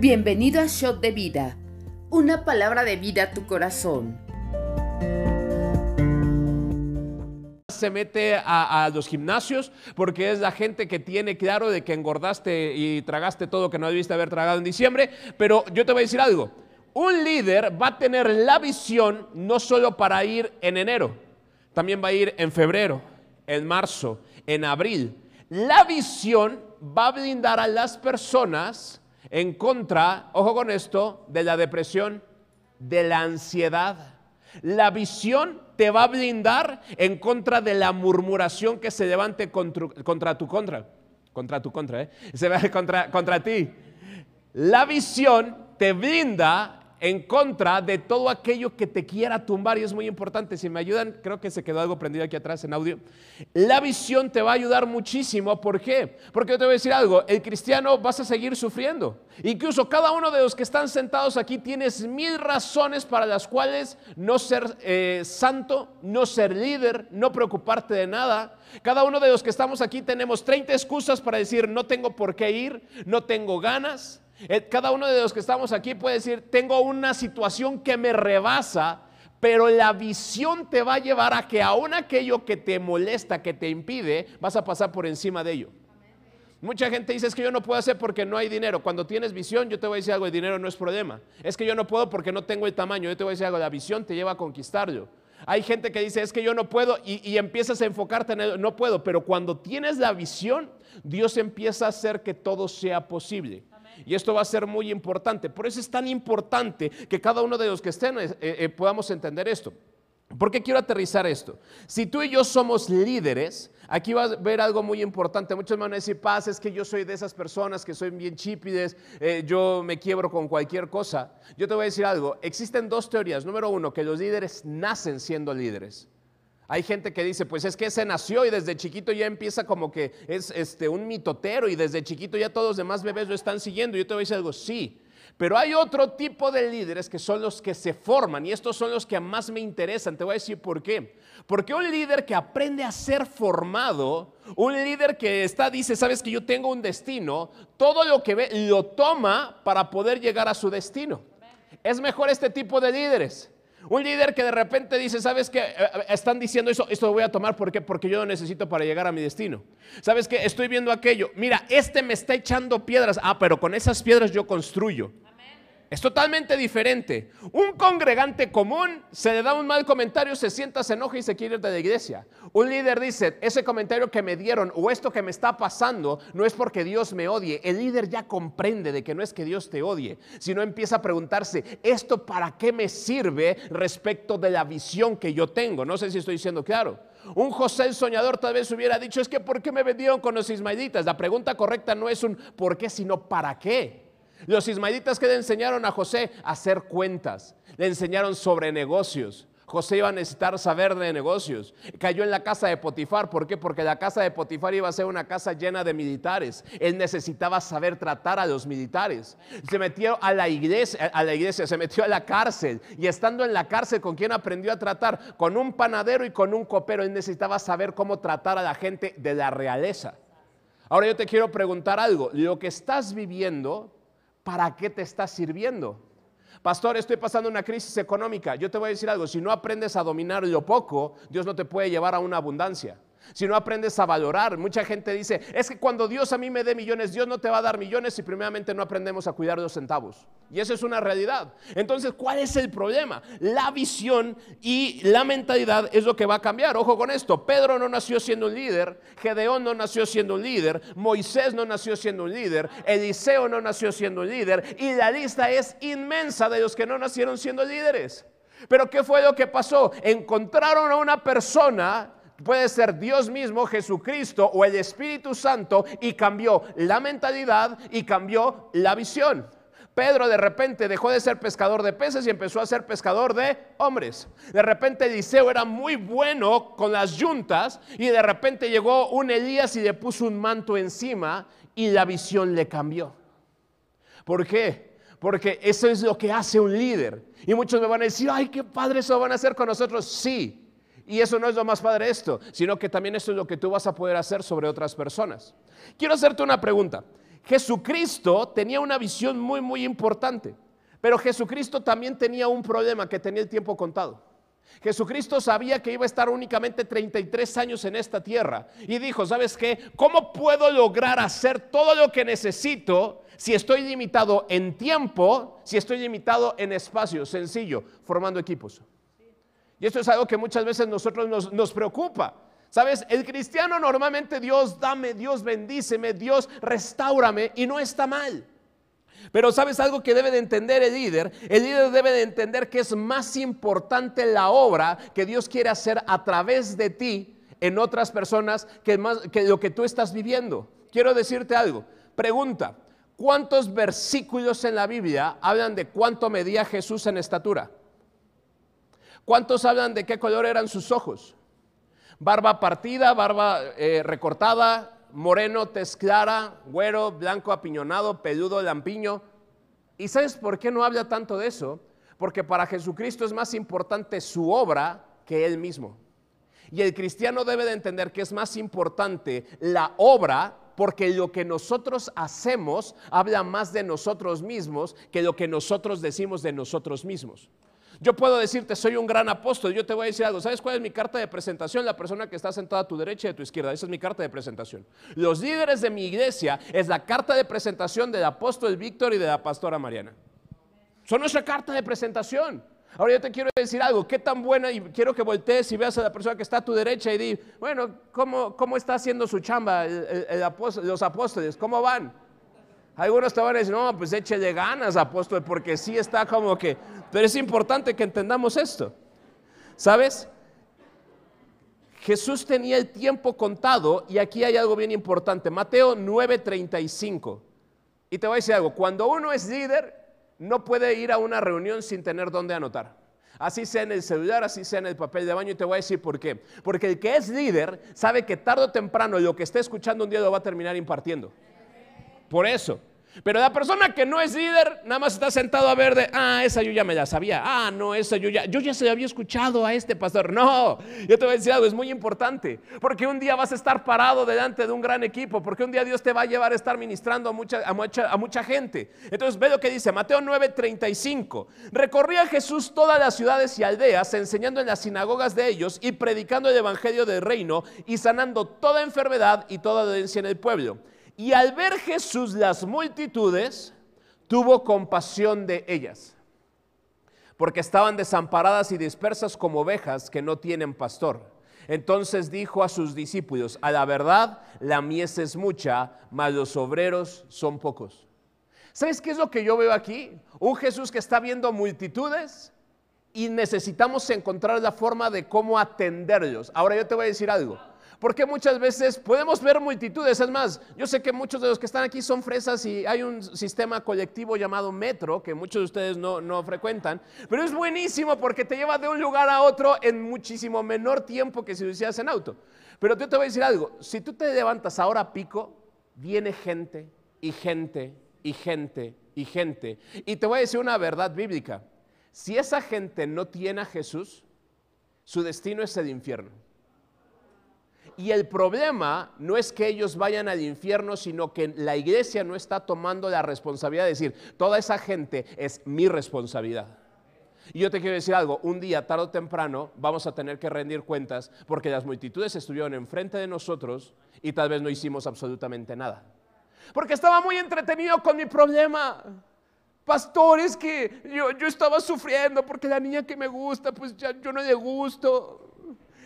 Bienvenido a Shot de Vida, una palabra de vida a tu corazón. se mete a, los gimnasios porque es la gente que tiene claro de que engordaste y tragaste todo que no debiste haber tragado en diciembre. Pero yo te voy a decir algo. Un líder va a tener la visión no solo para ir en enero, también va a ir en febrero, en marzo, en abril. La visión va a blindar a las personas en contra, ojo con esto, de la depresión, de la ansiedad. La visión te va a blindar en contra de la murmuración que se levante contra, tu contra. Contra tu contra, ¿eh? Se va contra, contra ti. La visión te blinda en contra de todo aquello que te quiera tumbar y es muy importante. Si me ayudan, creo que se quedó algo prendido aquí atrás en audio. La visión te va a ayudar muchísimo. ¿Por qué? Porque yo te voy a decir algo, el cristiano vas a seguir sufriendo. Incluso cada uno de los que están sentados aquí tienes mil razones para las cuales no ser eh, santo, no ser líder, no preocuparte de nada. Cada uno de los que estamos aquí tenemos 30 excusas para decir no tengo por qué ir, no tengo ganas. Eh, cada uno de los que estamos aquí puede decir, tengo una situación que me rebasa, pero la visión te va a llevar a que aún aquello que te molesta, que te impide, vas a pasar por encima de ello. Mucha gente dice, es que yo no puedo hacer porque no hay dinero. Cuando tienes visión, yo te voy a decir algo, el dinero no es problema. Es que yo no puedo porque no tengo el tamaño. Yo te voy a decir algo, la visión te lleva a conquistarlo. Hay gente que dice, es que yo no puedo y, y empiezas a enfocarte en el, no puedo, pero cuando tienes la visión, Dios empieza a hacer que todo sea posible. Y esto va a ser muy importante. Por eso es tan importante que cada uno de los que estén eh, eh, podamos entender esto. ¿Por qué quiero aterrizar esto? Si tú y yo somos líderes, aquí va a ver algo muy importante. Muchos me van a decir, paz, es que yo soy de esas personas que soy bien chípides, eh, yo me quiebro con cualquier cosa. Yo te voy a decir algo. Existen dos teorías. Número uno, que los líderes nacen siendo líderes. Hay gente que dice, pues es que ese nació y desde chiquito ya empieza como que es este, un mitotero y desde chiquito ya todos los demás bebés lo están siguiendo. Yo te voy a decir algo, sí. Pero hay otro tipo de líderes que son los que se forman y estos son los que más me interesan. Te voy a decir por qué. Porque un líder que aprende a ser formado, un líder que está, dice, sabes que yo tengo un destino, todo lo que ve lo toma para poder llegar a su destino. Es mejor este tipo de líderes. Un líder que de repente dice, ¿sabes qué? Eh, eh, están diciendo eso, esto lo voy a tomar porque yo lo necesito para llegar a mi destino. ¿Sabes qué? Estoy viendo aquello. Mira, este me está echando piedras. Ah, pero con esas piedras yo construyo. Es totalmente diferente. Un congregante común se le da un mal comentario, se sienta, se enoja y se quiere ir de la iglesia. Un líder dice, ese comentario que me dieron o esto que me está pasando no es porque Dios me odie. El líder ya comprende de que no es que Dios te odie, sino empieza a preguntarse, ¿esto para qué me sirve respecto de la visión que yo tengo? No sé si estoy diciendo claro. Un José el soñador tal vez hubiera dicho, es que ¿por qué me vendieron con los ismaelitas? La pregunta correcta no es un ¿por qué? sino ¿para qué? Los ismaelitas que le enseñaron a José a hacer cuentas, le enseñaron sobre negocios. José iba a necesitar saber de negocios. Cayó en la casa de Potifar. ¿Por qué? Porque la casa de Potifar iba a ser una casa llena de militares. Él necesitaba saber tratar a los militares. Se metió a la iglesia, a la iglesia, se metió a la cárcel. Y estando en la cárcel, ¿con quién aprendió a tratar? Con un panadero y con un copero. Él necesitaba saber cómo tratar a la gente de la realeza. Ahora yo te quiero preguntar algo. Lo que estás viviendo ¿para qué te está sirviendo? Pastor, estoy pasando una crisis económica. Yo te voy a decir algo, si no aprendes a dominar lo poco, Dios no te puede llevar a una abundancia si no aprendes a valorar. Mucha gente dice, es que cuando Dios a mí me dé millones, Dios no te va a dar millones si primeramente no aprendemos a cuidar los centavos. Y eso es una realidad. Entonces, ¿cuál es el problema? La visión y la mentalidad es lo que va a cambiar. Ojo con esto, Pedro no nació siendo un líder, Gedeón no nació siendo un líder, Moisés no nació siendo un líder, Eliseo no nació siendo un líder, y la lista es inmensa de los que no nacieron siendo líderes. Pero ¿qué fue lo que pasó? Encontraron a una persona puede ser Dios mismo, Jesucristo o el Espíritu Santo y cambió la mentalidad y cambió la visión. Pedro de repente dejó de ser pescador de peces y empezó a ser pescador de hombres. De repente Eliseo era muy bueno con las yuntas y de repente llegó un Elías y le puso un manto encima y la visión le cambió. ¿Por qué? Porque eso es lo que hace un líder. Y muchos me van a decir, ay, qué padre eso van a hacer con nosotros. Sí, y eso no es lo más padre esto, sino que también esto es lo que tú vas a poder hacer sobre otras personas. Quiero hacerte una pregunta. Jesucristo tenía una visión muy, muy importante. Pero Jesucristo también tenía un problema, que tenía el tiempo contado. Jesucristo sabía que iba a estar únicamente 33 años en esta tierra y dijo, ¿sabes qué? ¿Cómo puedo lograr hacer todo lo que necesito si estoy limitado en tiempo, si estoy limitado en espacio? Sencillo, formando equipos. Y esto es algo que muchas veces nosotros nos, preocupa. ¿Sabes? El cristiano normalmente Dios dame, Dios bendíceme, Dios restaurame y no está mal. Pero sabes algo que debe de entender el líder? El líder debe de entender que es más importante la obra que Dios quiere hacer a través de ti en otras personas que, más, que lo que tú estás viviendo. Quiero decirte algo. Pregunta, ¿cuántos versículos en la Biblia hablan de cuánto medía Jesús en estatura? ¿Cuántos hablan de qué color eran sus ojos? Barba partida, barba eh, recortada, moreno, tez clara, güero, blanco, apiñonado, peludo, lampiño. ¿Y sabes por qué no habla tanto de eso? Porque para Jesucristo es más importante su obra que él mismo. Y el cristiano debe de entender que es más importante la obra porque lo que nosotros hacemos habla más de nosotros mismos que lo que nosotros decimos de nosotros mismos. Yo puedo decirte, soy un gran apóstol. Yo te voy a decir algo. ¿Sabes cuál es mi carta de presentación? La persona que está sentada a tu derecha y a tu izquierda. Esa es mi carta de presentación. Los líderes de mi iglesia es la carta de presentación del apóstol Víctor y de la pastora Mariana. Son nuestra carta de presentación. Ahora yo te quiero decir algo, qué tan buena, y quiero que voltees y veas a la persona que está a tu derecha y di, bueno, ¿cómo, cómo está haciendo su chamba los apóstoles? ¿Cómo van? Algunos te van a decir, no, pues échele ganas, apóstol, porque sí está como que... Pero es importante que entendamos esto. ¿Sabes? Jesús tenía el tiempo contado y aquí hay algo bien importante. Mateo 9:35. Y te voy a decir algo, cuando uno es líder, no puede ir a una reunión sin tener dónde anotar. Así sea en el celular, así sea en el papel de baño, y te voy a decir por qué. Porque el que es líder sabe que tarde o temprano lo que esté escuchando un día lo va a terminar impartiendo. Por eso. Pero la persona que no es líder, nada más está sentado a ver de, ah, esa yo ya me la sabía, ah, no, esa yo ya, yo ya se había escuchado a este pastor. No, yo te voy a es muy importante, porque un día vas a estar parado delante de un gran equipo, porque un día Dios te va a llevar a estar ministrando a mucha, a mucha, a mucha gente. Entonces ve lo que dice Mateo 9:35. Recorría Jesús todas las ciudades y aldeas, enseñando en las sinagogas de ellos y predicando el evangelio del reino y sanando toda enfermedad y toda dolencia en el pueblo. Y al ver Jesús las multitudes, tuvo compasión de ellas, porque estaban desamparadas y dispersas como ovejas que no tienen pastor. Entonces dijo a sus discípulos, a la verdad, la mies es mucha, mas los obreros son pocos. ¿Sabes qué es lo que yo veo aquí? Un Jesús que está viendo multitudes y necesitamos encontrar la forma de cómo atenderlos. Ahora yo te voy a decir algo. Porque muchas veces podemos ver multitudes. Es más, yo sé que muchos de los que están aquí son fresas y hay un sistema colectivo llamado metro que muchos de ustedes no, no frecuentan. Pero es buenísimo porque te lleva de un lugar a otro en muchísimo menor tiempo que si lo hicieras en auto. Pero yo te voy a decir algo. Si tú te levantas ahora a pico, viene gente y gente y gente y gente. Y te voy a decir una verdad bíblica. Si esa gente no tiene a Jesús, su destino es el infierno. Y el problema no es que ellos vayan al infierno, sino que la iglesia no está tomando la responsabilidad de decir, toda esa gente es mi responsabilidad. Y yo te quiero decir algo, un día, tarde o temprano, vamos a tener que rendir cuentas porque las multitudes estuvieron enfrente de nosotros y tal vez no hicimos absolutamente nada. Porque estaba muy entretenido con mi problema. Pastores que yo, yo estaba sufriendo porque la niña que me gusta, pues ya yo no le gusto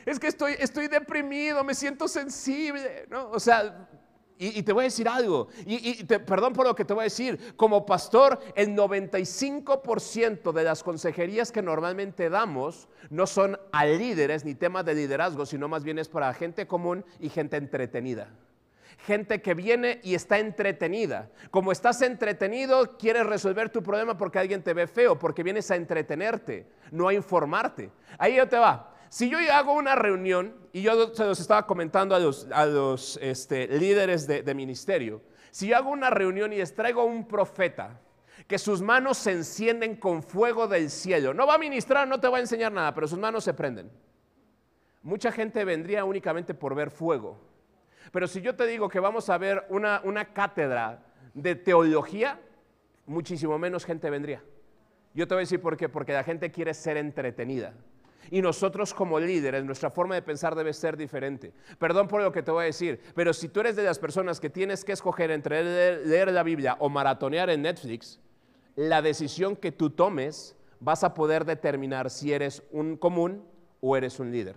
es que estoy, estoy deprimido, me siento sensible, ¿no? O sea, y, te voy a decir algo, y, perdón por lo que te voy a decir, como pastor, el 95% de las consejerías que normalmente damos no son a líderes ni temas de liderazgo, sino más bien es para gente común y gente entretenida. Gente que viene y está entretenida. Como estás entretenido, quieres resolver tu problema porque alguien te ve feo, porque vienes a entretenerte, no a informarte. Ahí ya te va. Si yo hago una reunión, y yo se los estaba comentando a los, este, líderes de, de ministerio, si yo hago una reunión y les traigo un profeta, que sus manos se encienden con fuego del cielo, no va a ministrar, no te va a enseñar nada, pero sus manos se prenden. Mucha gente vendría únicamente por ver fuego. Pero si yo te digo que vamos a ver una, una cátedra de teología, muchísimo menos gente vendría. Yo te voy a decir por qué, porque la gente quiere ser entretenida. Y nosotros como líderes, nuestra forma de pensar debe ser diferente. Perdón por lo que te voy a decir, pero si tú eres de las personas que tienes que escoger entre leer, la Biblia o maratonear en Netflix, la decisión que tú tomes vas a poder determinar si eres un común o eres un líder.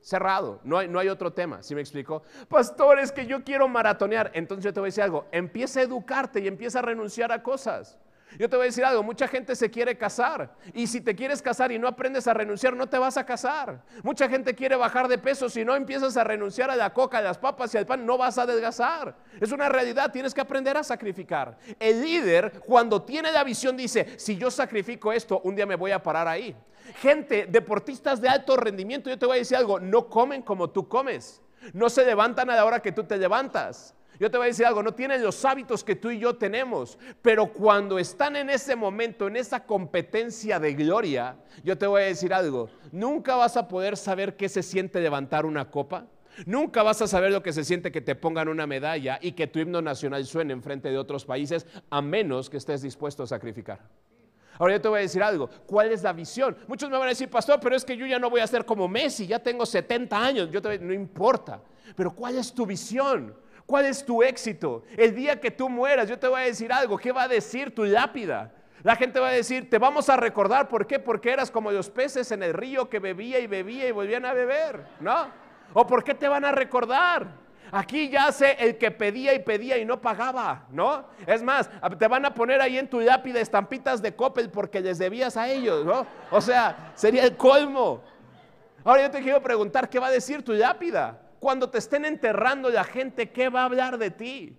Cerrado, no hay, no hay otro tema, ¿sí me explico? Pastor, es que yo quiero maratonear, entonces yo te voy a decir algo, empieza a educarte y empieza a renunciar a cosas. Yo te voy a decir algo, mucha gente se quiere casar y si te quieres casar y no aprendes a renunciar, no te vas a casar. Mucha gente quiere bajar de peso, si no empiezas a renunciar a la coca, a las papas y al pan, no vas a adelgazar. Es una realidad, tienes que aprender a sacrificar. El líder, cuando tiene la visión, dice, si yo sacrifico esto, un día me voy a parar ahí. Gente, deportistas de alto rendimiento, yo te voy a decir algo, no comen como tú comes. No se levantan a la hora que tú te levantas. Yo te voy a decir algo, no tienen los hábitos que tú y yo tenemos, pero cuando están en ese momento, en esa competencia de gloria, yo te voy a decir algo, nunca vas a poder saber qué se siente levantar una copa. Nunca vas a saber lo que se siente que te pongan una medalla y que tu himno nacional suene en frente de otros países, a menos que estés dispuesto a sacrificar. Ahora yo te voy a decir algo, ¿cuál es la visión? Muchos me van a decir, pastor, pero es que yo ya no voy a ser como Messi, ya tengo 70 años, yo te no importa, pero ¿cuál es tu visión? ¿Cuál es tu éxito? El día que tú mueras, yo te voy a decir algo. ¿Qué va a decir tu lápida? La gente va a decir, te vamos a recordar, ¿por qué? Porque eras como los peces en el río que bebía y bebía y volvían a beber, ¿no? ¿O por qué te van a recordar? Aquí yace el que pedía y pedía y no pagaba, ¿no? Es más, te van a poner ahí en tu lápida estampitas de Coppel porque les debías a ellos, ¿no? O sea, sería el colmo. Ahora yo te quiero preguntar, ¿qué va a decir tu lápida? Cuando te estén enterrando la gente, ¿qué va a hablar de ti?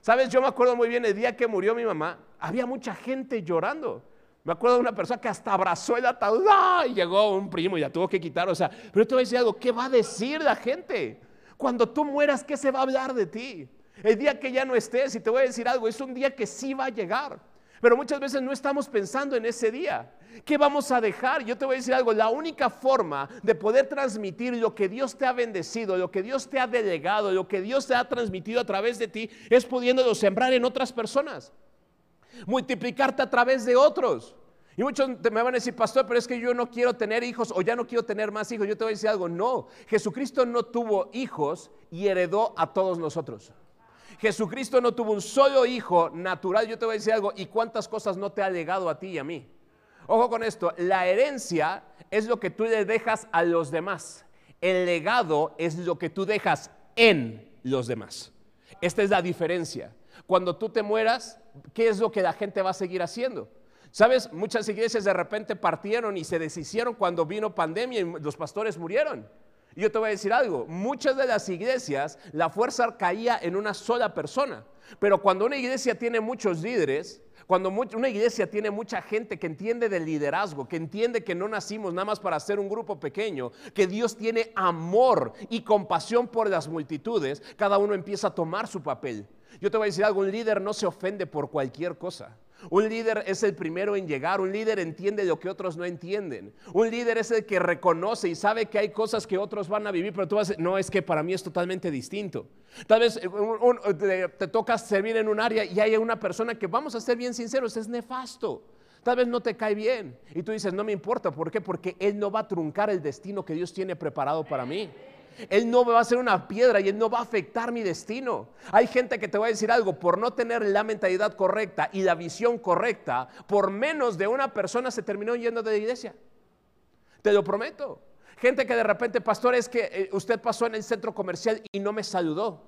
Sabes, yo me acuerdo muy bien el día que murió mi mamá, había mucha gente llorando. Me acuerdo de una persona que hasta abrazó el ataúd y llegó un primo y la tuvo que quitar. O sea, pero te voy a decir algo, ¿qué va a decir la gente? Cuando tú mueras, ¿qué se va a hablar de ti? El día que ya no estés, y te voy a decir algo, es un día que sí va a llegar. Pero muchas veces no estamos pensando en ese día. ¿Qué vamos a dejar? Yo te voy a decir algo, la única forma de poder transmitir lo que Dios te ha bendecido, lo que Dios te ha delegado, lo que Dios te ha transmitido a través de ti, es pudiéndolo sembrar en otras personas. Multiplicarte a través de otros. Y muchos me van a decir, pastor, pero es que yo no quiero tener hijos o ya no quiero tener más hijos. Yo te voy a decir algo, no, Jesucristo no tuvo hijos y heredó a todos nosotros. Jesucristo no tuvo un solo hijo natural. Yo te voy a decir algo, ¿y cuántas cosas no te ha legado a ti y a mí? Ojo con esto, la herencia es lo que tú le dejas a los demás. El legado es lo que tú dejas en los demás. Esta es la diferencia. Cuando tú te mueras, ¿qué es lo que la gente va a seguir haciendo? Sabes, muchas iglesias de repente partieron y se deshicieron cuando vino pandemia y los pastores murieron. Y yo te voy a decir algo, muchas de las iglesias la fuerza caía en una sola persona, pero cuando una iglesia tiene muchos líderes, cuando una iglesia tiene mucha gente que entiende del liderazgo, que entiende que no nacimos nada más para ser un grupo pequeño, que Dios tiene amor y compasión por las multitudes, cada uno empieza a tomar su papel. Yo te voy a decir algo, un líder no se ofende por cualquier cosa. Un líder es el primero en llegar, un líder entiende lo que otros no entienden. Un líder es el que reconoce y sabe que hay cosas que otros van a vivir, pero tú vas no, es que para mí es totalmente distinto. Tal vez eh, te, toca servir en un área y hay una persona que, vamos a ser bien sinceros, es nefasto. Tal vez no te cae bien y tú dices, no me importa, ¿por qué? Porque Él no va a truncar el destino que Dios tiene preparado para mí. Él no me va a ser una piedra y Él no va a afectar mi destino. Hay gente que te va a decir algo, por no tener la mentalidad correcta y la visión correcta, por menos de una persona se terminó yendo de la iglesia. Te lo prometo. Gente que de repente, pastor, es que eh, usted pasó en el centro comercial y no me saludó.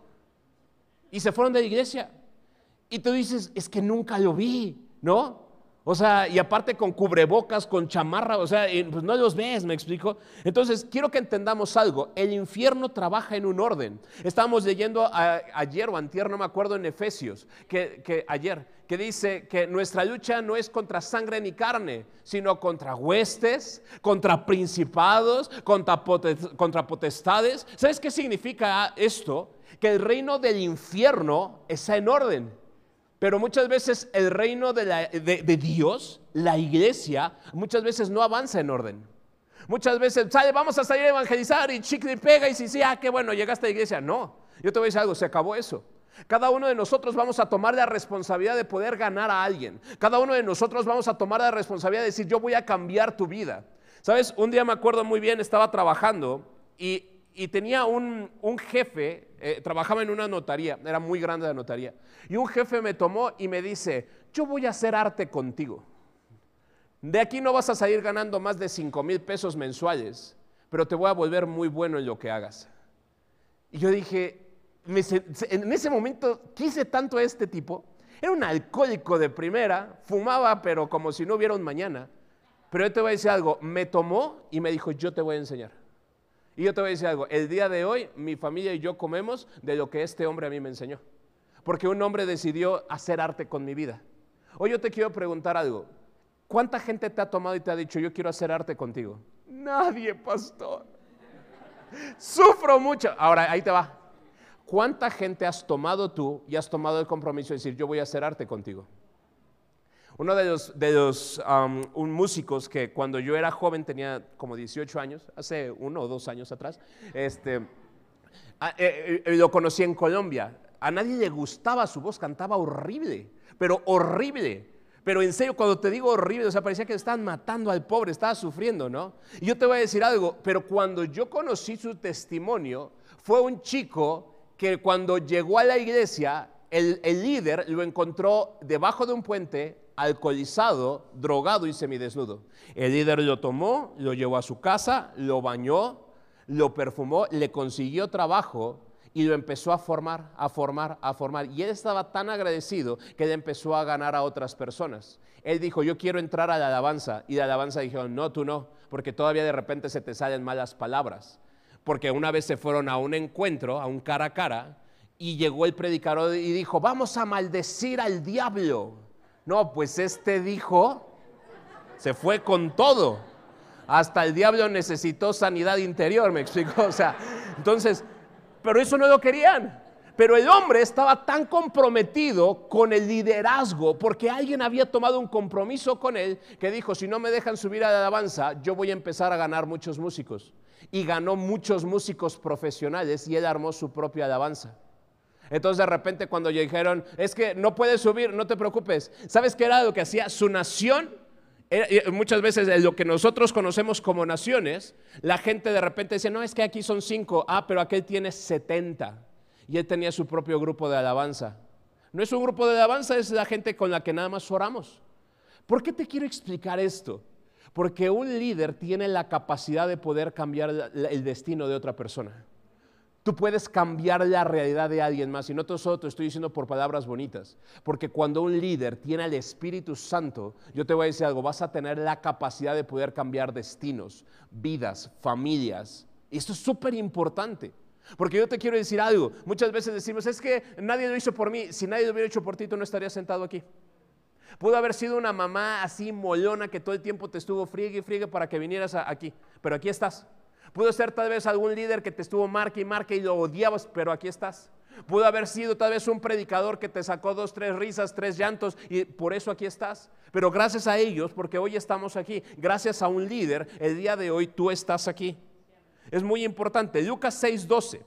Y se fueron de la iglesia. Y tú dices, es que nunca lo vi, ¿no? O sea, y aparte con cubrebocas, con chamarra, o sea, pues no los ves, me explico. Entonces, quiero que entendamos algo. El infierno trabaja en un orden. Estábamos leyendo ayer o antier, no me acuerdo, en Efesios, que, ayer, que dice que nuestra lucha no es contra sangre ni carne, sino contra huestes, contra principados, contra, contra potestades. ¿Sabes qué significa esto? Que el reino del infierno está en orden. Pero muchas veces el reino de, Dios, la iglesia, muchas veces no avanza en orden. Muchas veces, sale, vamos a salir a evangelizar y chicle y pega y si sí, ah, qué bueno, llegaste a la iglesia. No, yo te voy a decir algo, se acabó eso. Cada uno de nosotros vamos a tomar la responsabilidad de poder ganar a alguien. Cada uno de nosotros vamos a tomar la responsabilidad de decir, yo voy a cambiar tu vida. Sabes, un día me acuerdo muy bien, estaba trabajando y, tenía un, jefe, eh, trabajaba en una notaría, era muy grande la notaría, y un jefe me tomó y me dice, yo voy a hacer arte contigo. De aquí no vas a salir ganando más de 5 mil pesos mensuales, pero te voy a volver muy bueno en lo que hagas. Y yo dije, en ese momento quise tanto a este tipo. Era un alcohólico de primera, fumaba, pero como si no hubiera un mañana. Pero yo te voy a decir algo, me tomó y me dijo, yo te voy a enseñar. Y yo te voy a decir algo, el día de hoy mi familia y yo comemos de lo que este hombre a mí me enseñó. Porque un hombre decidió hacer arte con mi vida. Hoy yo te quiero preguntar algo. ¿Cuánta gente te ha tomado y te ha dicho, yo quiero hacer arte contigo? Nadie, pastor. Sufro mucho. Ahora, ahí te va. ¿Cuánta gente has tomado tú y has tomado el compromiso de decir, yo voy a hacer arte contigo? Uno de los, de los um, músicos que cuando yo era joven tenía como 18 años, hace uno o dos años atrás, este, ah, eh, eh, lo conocí en Colombia. A nadie le gustaba su voz, cantaba horrible, pero horrible. Pero en serio, cuando te digo horrible, o sea, parecía que estaban matando al pobre, estaba sufriendo, ¿no? Y yo te voy a decir algo, pero cuando yo conocí su testimonio, fue un chico que cuando llegó a la iglesia, el, líder lo encontró debajo de un puente, alcoholizado, drogado y semidesnudo. El líder lo tomó, lo llevó a su casa, lo bañó, lo perfumó, le consiguió trabajo y lo empezó a formar, a formar, a formar. Y él estaba tan agradecido que él empezó a ganar a otras personas. Él dijo, yo quiero entrar a la alabanza. Y la alabanza dijo, no, tú no, porque todavía de repente se te salen malas palabras porque una vez se fueron a un encuentro, a un cara a cara, y llegó el predicador y dijo, vamos a maldecir al diablo. No, pues este dijo, se fue con todo. Hasta el diablo necesitó sanidad interior, me explico. O sea, entonces, pero eso no lo querían. Pero el hombre estaba tan comprometido con el liderazgo porque alguien había tomado un compromiso con él que dijo, si no me dejan subir a la alabanza, yo voy a empezar a ganar muchos músicos. Y ganó muchos músicos profesionales y él armó su propia alabanza. Entonces de repente cuando dijeron, es que no puedes subir, no te preocupes. ¿Sabes qué era lo que hacía? Su nación muchas veces lo que nosotros conocemos como naciones, la gente de repente dice, no, es que aquí son cinco, ah, pero aquel tiene setenta y él tenía su propio grupo de alabanza. No es un grupo de alabanza, es la gente con la que nada más oramos. ¿Por qué te quiero explicar esto? Porque un líder tiene la capacidad de poder cambiar el destino de otra persona. Tú puedes cambiar la realidad de alguien más. Y no solo te estoy diciendo por palabras bonitas. Porque cuando un líder tiene el Espíritu Santo, yo te voy a decir algo, vas a tener la capacidad de poder cambiar destinos, vidas, familias. Y esto es súper importante. Porque yo te quiero decir algo. Muchas veces decimos, es que nadie lo hizo por mí. Si nadie lo hubiera hecho por ti, tú no estarías sentado aquí. Pudo haber sido una mamá así molona que todo el tiempo te estuvo friegue y friegue para que vinieras aquí. Pero aquí estás. Pudo ser tal vez algún líder que te estuvo marque y marque y lo odiabas, pero aquí estás. Pudo haber sido tal vez un predicador que te sacó dos, tres risas, tres llantos y por eso aquí estás. Pero gracias a ellos, porque hoy estamos aquí, gracias a un líder, el día de hoy tú estás aquí. Es muy importante. Lucas 6:12.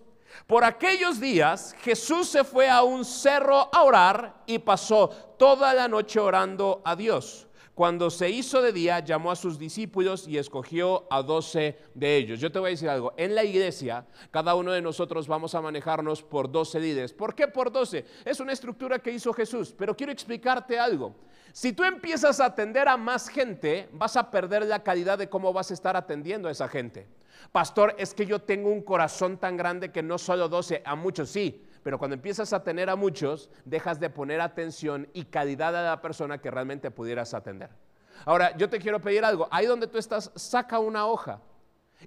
Por aquellos días Jesús se fue a un cerro a orar y pasó toda la noche orando a Dios. Cuando se hizo de día, llamó a sus discípulos y escogió a doce de ellos. Yo te voy a decir algo, en la iglesia, cada uno de nosotros vamos a manejarnos por doce líderes. ¿Por qué por doce? Es una estructura que hizo Jesús, pero quiero explicarte algo. Si tú empiezas a atender a más gente, vas a perder la calidad de cómo vas a estar atendiendo a esa gente. Pastor, es que yo tengo un corazón tan grande que no solo 12, a muchos sí, pero cuando empiezas a tener a muchos, dejas de poner atención y calidad a la persona que realmente pudieras atender. Ahora, yo te quiero pedir algo, ahí donde tú estás, saca una hoja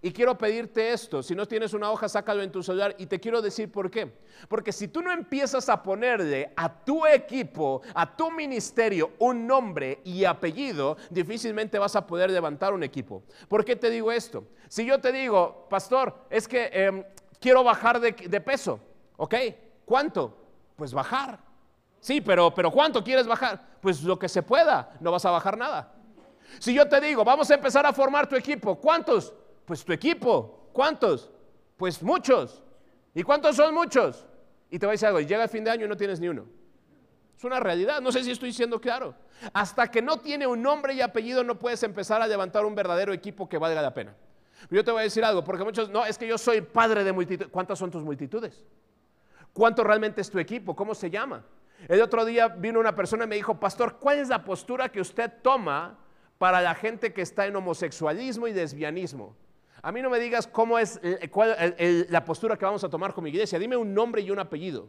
y quiero pedirte esto, si no tienes una hoja, sácalo en tu celular y te quiero decir por qué. Porque si tú no empiezas a ponerle a tu equipo, a tu ministerio, un nombre y apellido, difícilmente vas a poder levantar un equipo. ¿Por qué te digo esto? Si yo te digo, pastor, es que em, quiero bajar de, peso, ¿ok? ¿Cuánto? Pues bajar. Sí, pero, pero ¿cuánto quieres bajar? Pues lo que se pueda, no vas a bajar nada. Si yo te digo, vamos a empezar a formar tu equipo, ¿cuántos? Pues tu equipo. ¿Cuántos? Pues muchos. ¿Y cuántos son muchos? Y te voy a decir algo, llega el fin de año y no tienes ni uno. Es una realidad, no sé si estoy siendo claro. Hasta que no tiene un nombre y apellido no puedes empezar a levantar un verdadero equipo que valga la pena. Yo te voy a decir algo, porque muchos, no, es que yo soy padre de multitud. ¿Cuántas son tus multitudes? ¿Cuánto realmente es tu equipo? ¿Cómo se llama? El otro día vino una persona y me dijo, pastor, ¿cuál es la postura que usted toma para la gente que está en homosexualismo y lesbianismo? A mí no me digas cómo es la postura que vamos a tomar con mi iglesia. Dime un nombre y un apellido.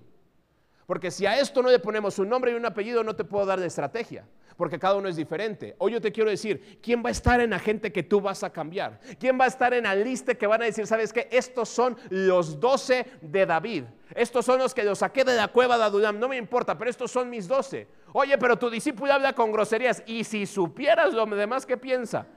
Porque si a esto no le ponemos un nombre y un apellido, no te puedo dar de estrategia, porque cada uno es diferente. Hoy yo te quiero decir, ¿quién va a estar en la gente que tú vas a cambiar? ¿Quién va a estar en la lista que van a decir, sabes qué? Estos son los doce de David. Estos son los que los saqué de la cueva de Adulam. No me importa, pero estos son mis doce. Oye, pero tu discípulo habla con groserías. Y si supieras lo demás que piensa.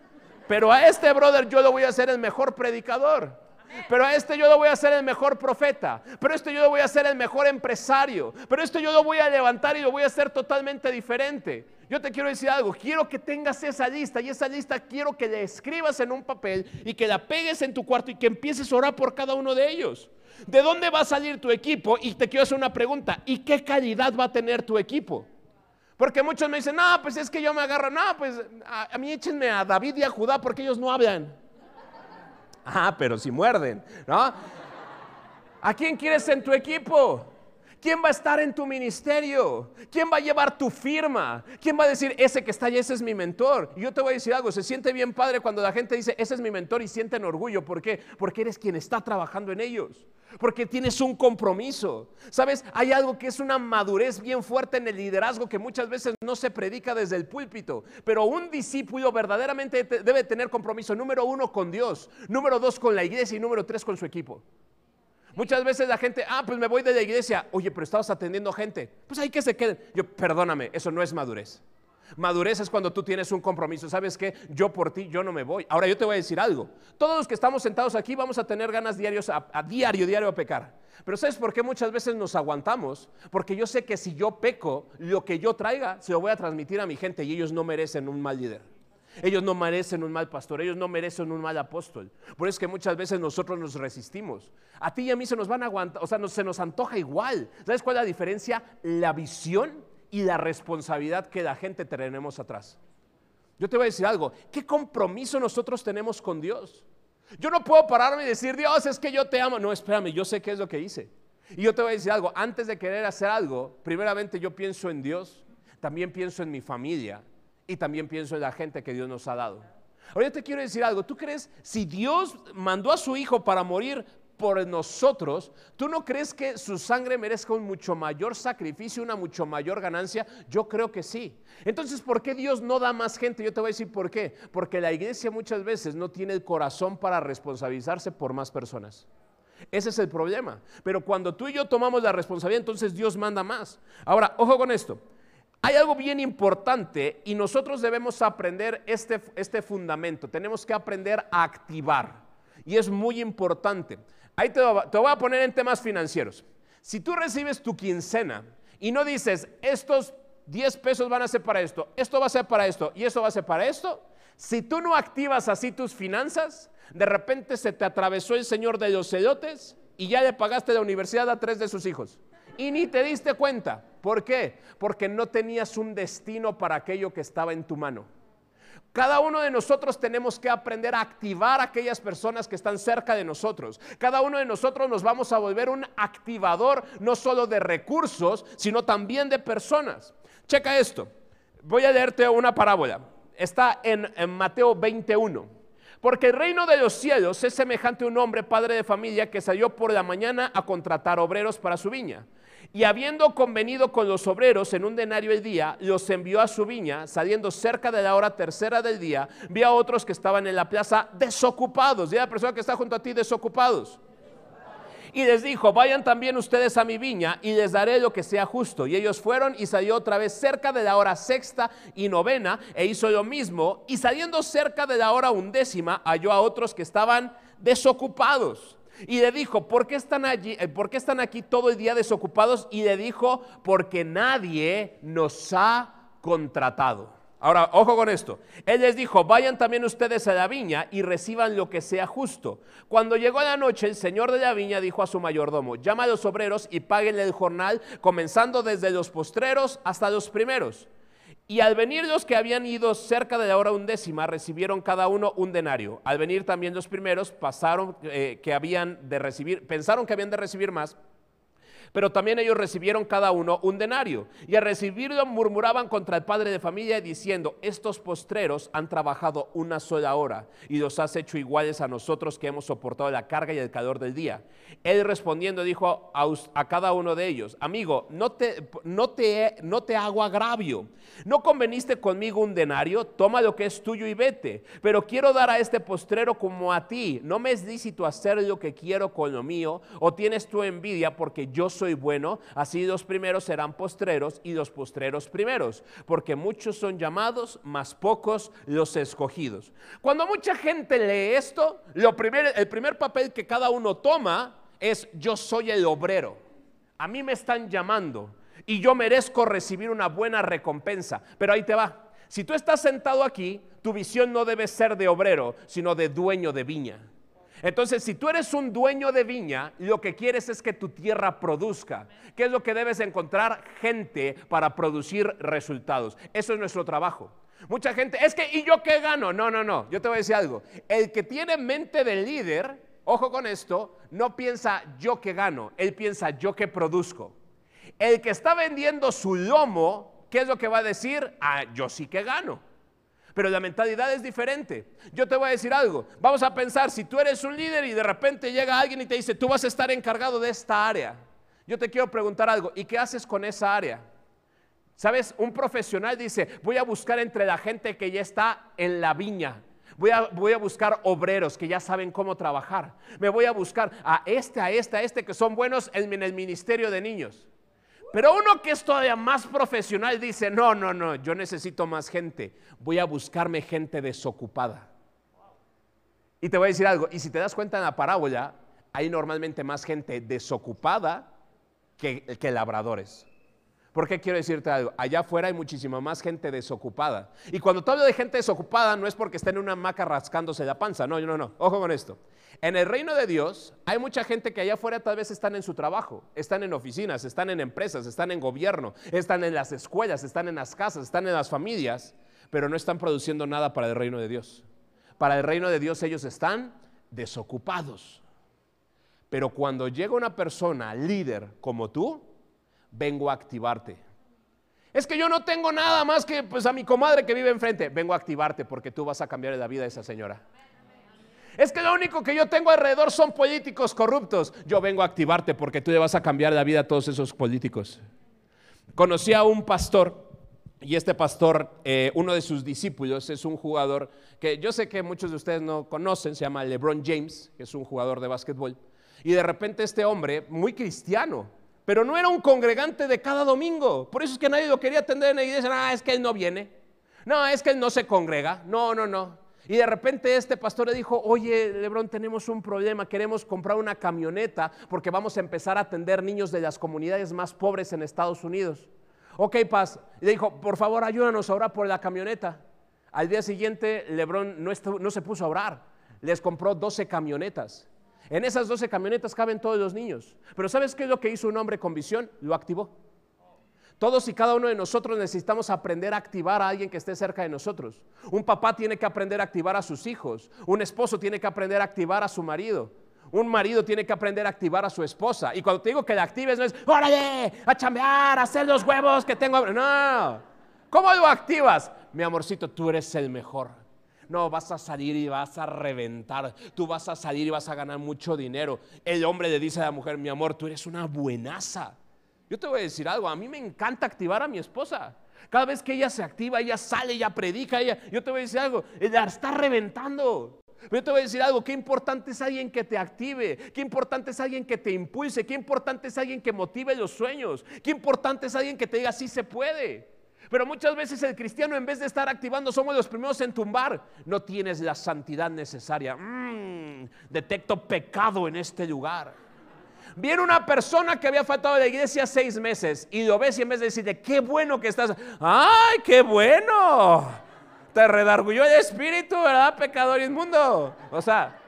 Pero a este brother yo lo voy a hacer el mejor predicador. Pero a este yo lo voy a hacer el mejor profeta. Pero este yo lo voy a hacer el mejor empresario. Pero este yo lo voy a levantar y lo voy a hacer totalmente diferente. Yo te quiero decir algo, quiero que tengas esa lista y esa lista quiero que la escribas en un papel y que la pegues en tu cuarto y que empieces a orar por cada uno de ellos. ¿De dónde va a salir tu equipo? Y te quiero hacer una pregunta, ¿y qué calidad va a tener tu equipo? Porque muchos me dicen, no, pues es que yo me agarro, no, pues a, a mí échenme a David y a Judá porque ellos no hablan. Ah, pero si muerden, ¿no? ¿A quién quieres en tu equipo? ¿Quién va a estar en tu ministerio? ¿Quién va a llevar tu firma? ¿Quién va a decir, ese que está allá, ese es mi mentor? Y yo te voy a decir algo, se siente bien padre cuando la gente dice, ese es mi mentor y sienten orgullo. ¿Por qué? Porque eres quien está trabajando en ellos. Porque tienes un compromiso. ¿Sabes? Hay algo que es una madurez bien fuerte en el liderazgo que muchas veces no se predica desde el púlpito. Pero un discípulo verdaderamente debe tener compromiso, número uno, con Dios. Número dos, con la iglesia y número tres, con su equipo. Muchas veces la gente, ah, pues me voy de la iglesia. Oye, pero estabas atendiendo gente. Pues ahí que se queden. Yo, perdóname, eso no es madurez. Madurez es cuando tú tienes un compromiso. ¿Sabes qué? Yo por ti, yo no me voy. Ahora yo te voy a decir algo. Todos los que estamos sentados aquí vamos a tener ganas diarios a, a, diario, diario a pecar. Pero ¿sabes por qué muchas veces nos aguantamos? Porque yo sé que si yo peco, lo que yo traiga se lo voy a transmitir a mi gente y ellos no merecen un mal líder. Ellos no merecen un mal pastor, ellos no merecen un mal apóstol. Por eso es que muchas veces nosotros nos resistimos. A ti y a mí se nos van a aguantar, o sea, se nos antoja igual. ¿Sabes cuál es la diferencia? La visión y la responsabilidad que la gente tenemos atrás. Yo te voy a decir algo, ¿qué compromiso nosotros tenemos con Dios? Yo no puedo pararme y decir, Dios, es que yo te amo. No, espérame, yo sé qué es lo que hice. Y yo te voy a decir algo, antes de querer hacer algo, primeramente yo pienso en Dios, también pienso en mi familia, y también pienso en la gente que Dios nos ha dado. Ahora yo te quiero decir algo, ¿tú crees si Dios mandó a su Hijo para morir por nosotros, ¿tú no crees que su sangre merezca un mucho mayor sacrificio, una mucho mayor ganancia? Yo creo que sí. Entonces, ¿por qué Dios no da más gente? Yo te voy a decir por qué. Porque la iglesia muchas veces no tiene el corazón para responsabilizarse por más personas. Ese es el problema. Pero cuando tú y yo tomamos la responsabilidad, entonces Dios manda más. Ahora, ojo con esto. Hay algo bien importante y nosotros debemos aprender este, este fundamento. Tenemos que aprender a activar. Y es muy importante. Ahí te, te voy a poner en temas financieros. Si tú recibes tu quincena y no dices, estos 10 pesos van a ser para esto, esto va a ser para esto y esto va a ser para esto, si tú no activas así tus finanzas, de repente se te atravesó el señor de los celotes y ya le pagaste la universidad a tres de sus hijos. Y ni te diste cuenta. ¿Por qué? Porque no tenías un destino para aquello que estaba en tu mano. Cada uno de nosotros tenemos que aprender a activar a aquellas personas que están cerca de nosotros. Cada uno de nosotros nos vamos a volver un activador no solo de recursos, sino también de personas. Checa esto. Voy a leerte una parábola. Está en, en Mateo 21. Porque el reino de los cielos es semejante a un hombre, padre de familia, que salió por la mañana a contratar obreros para su viña. Y habiendo convenido con los obreros en un denario el día, los envió a su viña, saliendo cerca de la hora tercera del día, vio a otros que estaban en la plaza desocupados. Y a la persona que está junto a ti desocupados. Y les dijo, vayan también ustedes a mi viña y les daré lo que sea justo. Y ellos fueron y salió otra vez cerca de la hora sexta y novena e hizo lo mismo. Y saliendo cerca de la hora undécima, halló a otros que estaban desocupados. Y le dijo, ¿por qué están allí? Eh, ¿Por qué están aquí todo el día desocupados? Y le dijo, porque nadie nos ha contratado. Ahora, ojo con esto. Él les dijo, vayan también ustedes a la viña y reciban lo que sea justo. Cuando llegó la noche, el señor de la viña dijo a su mayordomo, llama a los obreros y páguenle el jornal, comenzando desde los postreros hasta los primeros. Y al venir los que habían ido cerca de la hora undécima, recibieron cada uno un denario. Al venir también los primeros, pasaron eh, que habían de recibir, pensaron que habían de recibir más, pero también ellos recibieron cada uno un denario. Y al recibirlo murmuraban contra el padre de familia diciendo, estos postreros han trabajado una sola hora y los has hecho iguales a nosotros que hemos soportado la carga y el calor del día. Él respondiendo dijo a, cada uno de ellos, amigo, no te, no, te, no te hago agravio. ¿No conveniste conmigo un denario? Toma lo que es tuyo y vete. Pero quiero dar a este postrero como a ti. No me es lícito hacer lo que quiero con lo mío o tienes tu envidia porque yo soy bueno, así los primeros serán postreros y los postreros primeros, porque muchos son llamados, más pocos los escogidos. Cuando mucha gente lee esto, lo el primer papel que cada uno toma es yo soy el obrero. A mí me están llamando y yo merezco recibir una buena recompensa. Pero ahí te va. Si tú estás sentado aquí, tu visión no debe ser de obrero, sino de dueño de viña. Entonces, si tú eres un dueño de viña, lo que quieres es que tu tierra produzca. ¿Qué es lo que debes encontrar? Gente para producir resultados. Eso es nuestro trabajo. Mucha gente, es que, ¿y yo qué gano? No, no, no, yo te voy a decir algo. El que tiene mente de líder, ojo con esto, no piensa yo que gano, él piensa yo que produzco. El que está vendiendo su lomo, ¿qué es lo que va a decir? Ah, yo sí que gano pero la mentalidad es diferente. Yo te voy a decir algo. Vamos a pensar, si tú eres un líder y de repente llega alguien y te dice, tú vas a estar encargado de esta área. Yo te quiero preguntar algo, ¿y qué haces con esa área? Sabes, un profesional dice, voy a buscar entre la gente que ya está en la viña. Voy a, voy a, buscar obreros que ya saben cómo trabajar. Me voy a buscar a este, a este, a este que son buenos en el ministerio de niños. Pero uno que es todavía más profesional dice, no, no, no, yo necesito más gente. Voy a buscarme gente desocupada. Y te voy a decir algo, y si te das cuenta en la parábola, hay normalmente más gente desocupada que, que labradores. ¿Por qué quiero decirte algo? Allá afuera hay muchísima más gente desocupada. Y cuando te hablo de gente desocupada, no es porque estén en una hamaca rascándose la panza. No, no, no. Ojo con esto. En el reino de Dios hay mucha gente que allá afuera tal vez están en su trabajo, están en oficinas, están en empresas, están en gobierno, están en las escuelas, están en las casas, están en las familias, pero no están produciendo nada para el reino de Dios. Para el reino de Dios ellos están desocupados. Pero cuando llega una persona líder como tú, vengo a activarte. Es que yo no tengo nada más que pues a mi comadre que vive enfrente. Vengo a activarte porque tú vas a cambiar la vida de esa señora. Es que lo único que yo tengo alrededor son políticos corruptos. Yo vengo a activarte porque tú le vas a cambiar la vida a todos esos políticos. Conocí a un pastor y este pastor, eh, uno de sus discípulos, es un jugador que yo sé que muchos de ustedes no conocen, se llama LeBron James, que es un jugador de básquetbol. Y de repente este hombre, muy cristiano, pero no era un congregante de cada domingo. Por eso es que nadie lo quería atender en la iglesia. Ah, es que él no viene. No, es que él no se congrega. No, no, no. Y de repente este pastor le dijo, oye, Lebrón, tenemos un problema, queremos comprar una camioneta porque vamos a empezar a atender niños de las comunidades más pobres en Estados Unidos. Ok, Paz. Y le dijo, por favor, ayúdanos a orar por la camioneta. Al día siguiente, Lebrón no, no se puso a orar. Les compró 12 camionetas. En esas 12 camionetas caben todos los niños. Pero ¿sabes qué es lo que hizo un hombre con visión? Lo activó. Todos y cada uno de nosotros necesitamos aprender a activar a alguien que esté cerca de nosotros. Un papá tiene que aprender a activar a sus hijos. Un esposo tiene que aprender a activar a su marido. Un marido tiene que aprender a activar a su esposa. Y cuando te digo que la actives, no es, órale, a chambear, a hacer los huevos que tengo. No. ¿Cómo lo activas? Mi amorcito, tú eres el mejor. No, vas a salir y vas a reventar. Tú vas a salir y vas a ganar mucho dinero. El hombre le dice a la mujer, mi amor, tú eres una buenaza. Yo te voy a decir algo, a mí me encanta activar a mi esposa. Cada vez que ella se activa, ella sale, ella predica, ella, yo te voy a decir algo, ella está reventando. Yo te voy a decir algo, qué importante es alguien que te active, qué importante es alguien que te impulse, qué importante es alguien que motive los sueños, qué importante es alguien que te diga sí se puede. Pero muchas veces el cristiano en vez de estar activando somos los primeros en tumbar. No tienes la santidad necesaria. Mm, detecto pecado en este lugar. Viene una persona que había faltado a la iglesia seis meses y lo ves y en vez de decirle, qué bueno que estás, ¡ay, qué bueno! Te redargulló el espíritu, ¿verdad, pecador inmundo? O sea,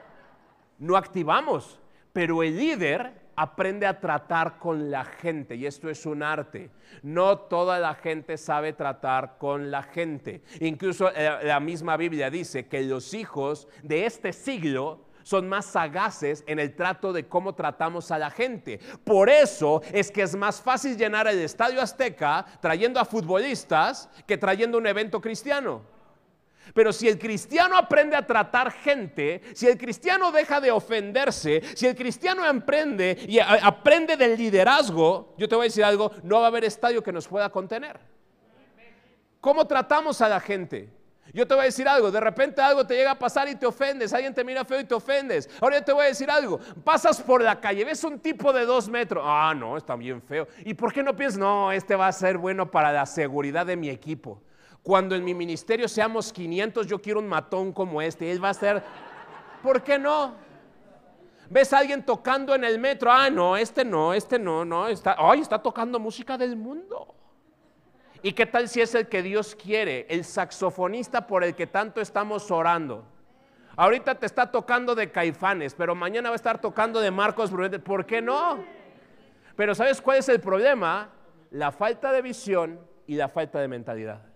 no activamos, pero el líder aprende a tratar con la gente y esto es un arte. No toda la gente sabe tratar con la gente. Incluso eh, la misma Biblia dice que los hijos de este siglo son más sagaces en el trato de cómo tratamos a la gente. Por eso es que es más fácil llenar el Estadio Azteca trayendo a futbolistas que trayendo un evento cristiano. Pero si el cristiano aprende a tratar gente, si el cristiano deja de ofenderse, si el cristiano emprende y aprende del liderazgo, yo te voy a decir algo, no va a haber estadio que nos pueda contener. ¿Cómo tratamos a la gente? Yo te voy a decir algo, de repente algo te llega a pasar y te ofendes, alguien te mira feo y te ofendes. Ahora yo te voy a decir algo, pasas por la calle, ves un tipo de dos metros, ah, no, está bien feo. ¿Y por qué no piensas, no, este va a ser bueno para la seguridad de mi equipo? Cuando en mi ministerio seamos 500, yo quiero un matón como este. Él va a ser, ¿por qué no? ¿Ves a alguien tocando en el metro? Ah, no, este no, este no, no. Está, ay, está tocando música del mundo. ¿Y qué tal si es el que Dios quiere, el saxofonista por el que tanto estamos orando? Ahorita te está tocando de Caifanes, pero mañana va a estar tocando de Marcos Brunet. ¿Por qué no? Pero ¿sabes cuál es el problema? La falta de visión y la falta de mentalidad.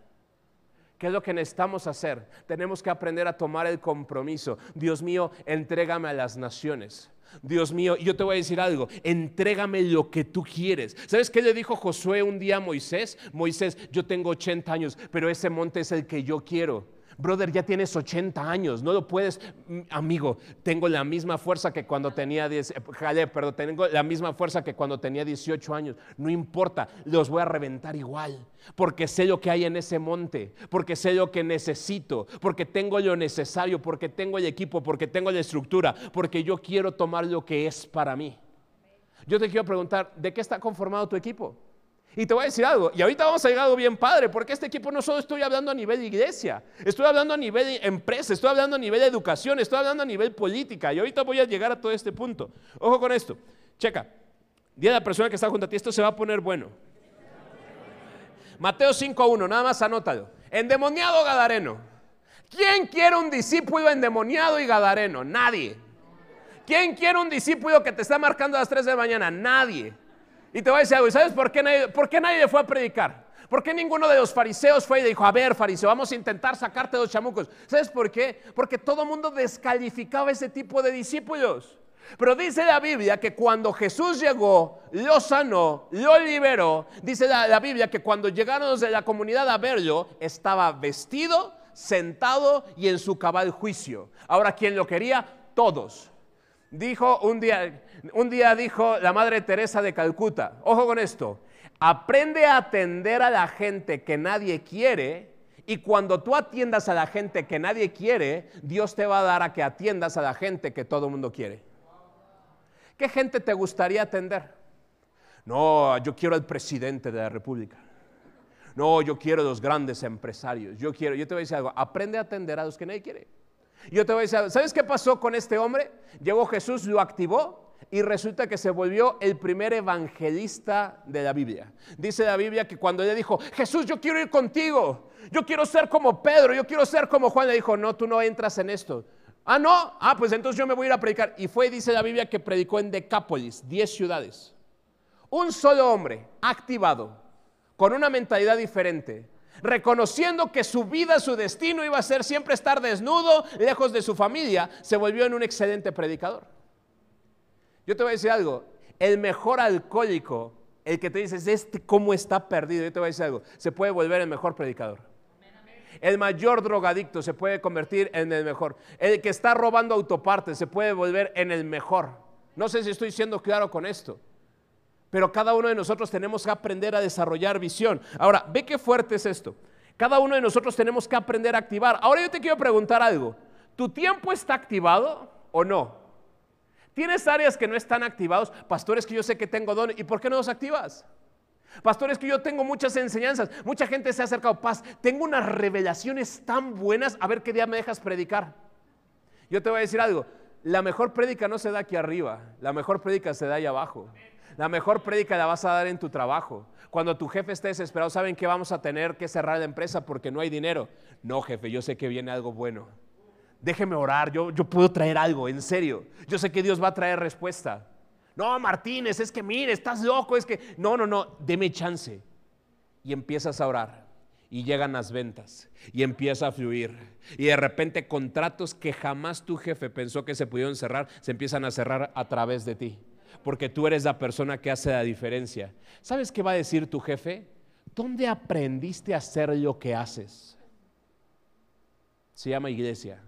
¿Qué es lo que necesitamos hacer? Tenemos que aprender a tomar el compromiso. Dios mío, entrégame a las naciones. Dios mío, yo te voy a decir algo, entrégame lo que tú quieres. ¿Sabes qué le dijo Josué un día a Moisés? Moisés, yo tengo 80 años, pero ese monte es el que yo quiero. Brother, ya tienes 80 años, no lo puedes, mm, amigo, tengo la misma fuerza que cuando tenía 10, eh, perdón, tengo la misma fuerza que cuando tenía 18 años. No importa, los voy a reventar igual, porque sé lo que hay en ese monte, porque sé lo que necesito, porque tengo lo necesario, porque tengo el equipo, porque tengo la estructura, porque yo quiero tomar lo que es para mí. Yo te quiero preguntar, ¿de qué está conformado tu equipo? Y te voy a decir algo, y ahorita vamos a llegar a algo bien padre, porque este equipo no solo estoy hablando a nivel de iglesia, estoy hablando a nivel de empresa, estoy hablando a nivel de educación, estoy hablando a nivel política, y ahorita voy a llegar a todo este punto. Ojo con esto, checa, día de la persona que está junto a ti, esto se va a poner bueno. Mateo 5.1, nada más anótalo. Endemoniado Gadareno. ¿Quién quiere un discípulo endemoniado y Gadareno? Nadie. ¿Quién quiere un discípulo que te está marcando a las 3 de la mañana? Nadie. Y te voy a decir algo, ¿y sabes por qué nadie, por qué nadie fue a predicar? ¿Por qué ninguno de los fariseos fue y dijo, a ver, fariseo, vamos a intentar sacarte de los chamucos? ¿Sabes por qué? Porque todo el mundo descalificaba ese tipo de discípulos. Pero dice la Biblia que cuando Jesús llegó, lo sanó, lo liberó. Dice la, la, Biblia que cuando llegaron los de la comunidad a verlo, estaba vestido, sentado y en su cabal juicio. Ahora, ¿quién lo quería? Todos. Dijo un día, un día dijo la Madre Teresa de Calcuta, ojo con esto, aprende a atender a la gente que nadie quiere y cuando tú atiendas a la gente que nadie quiere, Dios te va a dar a que atiendas a la gente que todo el mundo quiere. ¿Qué gente te gustaría atender? No, yo quiero al presidente de la República. No, yo quiero los grandes empresarios. Yo quiero, yo te voy a decir algo, aprende a atender a los que nadie quiere. Yo te voy a decir, ¿sabes qué pasó con este hombre? Llegó Jesús, lo activó y resulta que se volvió el primer evangelista de la Biblia. Dice la Biblia que cuando le dijo, Jesús, yo quiero ir contigo, yo quiero ser como Pedro, yo quiero ser como Juan, le dijo, no, tú no entras en esto. Ah, no, ah, pues entonces yo me voy a ir a predicar. Y fue, dice la Biblia, que predicó en Decápolis, 10 ciudades. Un solo hombre activado, con una mentalidad diferente, reconociendo que su vida, su destino iba a ser siempre estar desnudo, lejos de su familia, se volvió en un excelente predicador. Yo te voy a decir algo, el mejor alcohólico, el que te dices, este cómo está perdido, yo te voy a decir algo, se puede volver el mejor predicador. El mayor drogadicto se puede convertir en el mejor. El que está robando autopartes se puede volver en el mejor. No sé si estoy siendo claro con esto. Pero cada uno de nosotros tenemos que aprender a desarrollar visión. Ahora, ve qué fuerte es esto. Cada uno de nosotros tenemos que aprender a activar. Ahora yo te quiero preguntar algo. ¿Tu tiempo está activado o no? ¿Tienes áreas que no están activados? Pastores que yo sé que tengo dones. ¿Y por qué no los activas? Pastores que yo tengo muchas enseñanzas. Mucha gente se ha acercado. Paz, tengo unas revelaciones tan buenas. A ver qué día me dejas predicar. Yo te voy a decir algo. la mejor prédica no se da aquí arriba, la mejor prédica se da ahí abajo. La mejor prédica la vas a dar en tu trabajo. Cuando tu jefe esté desesperado, ¿saben que vamos a tener que cerrar la empresa porque no hay dinero? No, jefe, yo sé que viene algo bueno. Déjeme orar, yo, yo puedo traer algo, en serio. Yo sé que Dios va a traer respuesta. No, Martínez, es que mire, estás loco, es que... No, no, no, deme chance. Y empiezas a orar. Y llegan las ventas. Y empieza a fluir. Y de repente contratos que jamás tu jefe pensó que se pudieron cerrar, se empiezan a cerrar a través de ti porque tú eres la persona que hace la diferencia. ¿Sabes qué va a decir tu jefe? ¿Dónde aprendiste a hacer lo que haces? Se llama iglesia,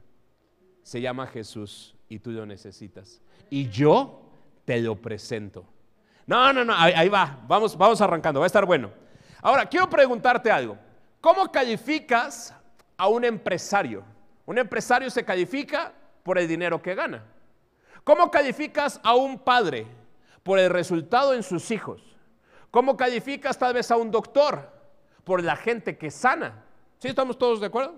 se llama Jesús y tú lo necesitas. Y yo te lo presento. No, no, no, ahí, va, vamos, vamos arrancando, va a estar bueno. Ahora, quiero preguntarte algo. ¿Cómo calificas a un empresario? Un empresario se califica por el dinero que gana. ¿Cómo calificas a un padre? por el resultado en sus hijos. ¿Cómo calificas tal vez a un doctor? Por la gente que sana. ¿Sí estamos todos de acuerdo?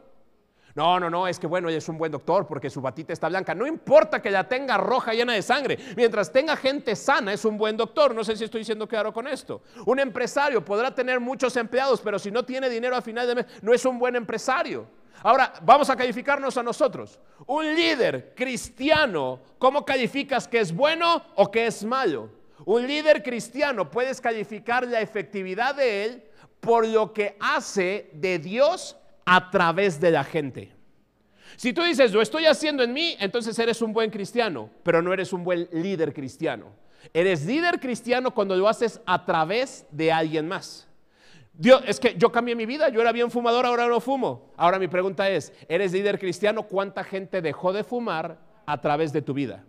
No, no, no, es que bueno, es un buen doctor porque su batita está blanca. No importa que la tenga roja llena de sangre. Mientras tenga gente sana, es un buen doctor. No sé si estoy diciendo claro con esto. Un empresario podrá tener muchos empleados, pero si no tiene dinero a final de mes, no es un buen empresario. Ahora, vamos a calificarnos a nosotros. Un líder cristiano, ¿cómo calificas que es bueno o que es malo? Un líder cristiano puedes calificar la efectividad de él por lo que hace de Dios a través de la gente. Si tú dices, lo estoy haciendo en mí, entonces eres un buen cristiano, pero no eres un buen líder cristiano. Eres líder cristiano cuando lo haces a través de alguien más. Dios, es que yo cambié mi vida, yo era bien fumador, ahora no fumo. Ahora mi pregunta es, ¿eres líder cristiano? ¿Cuánta gente dejó de fumar a través de tu vida?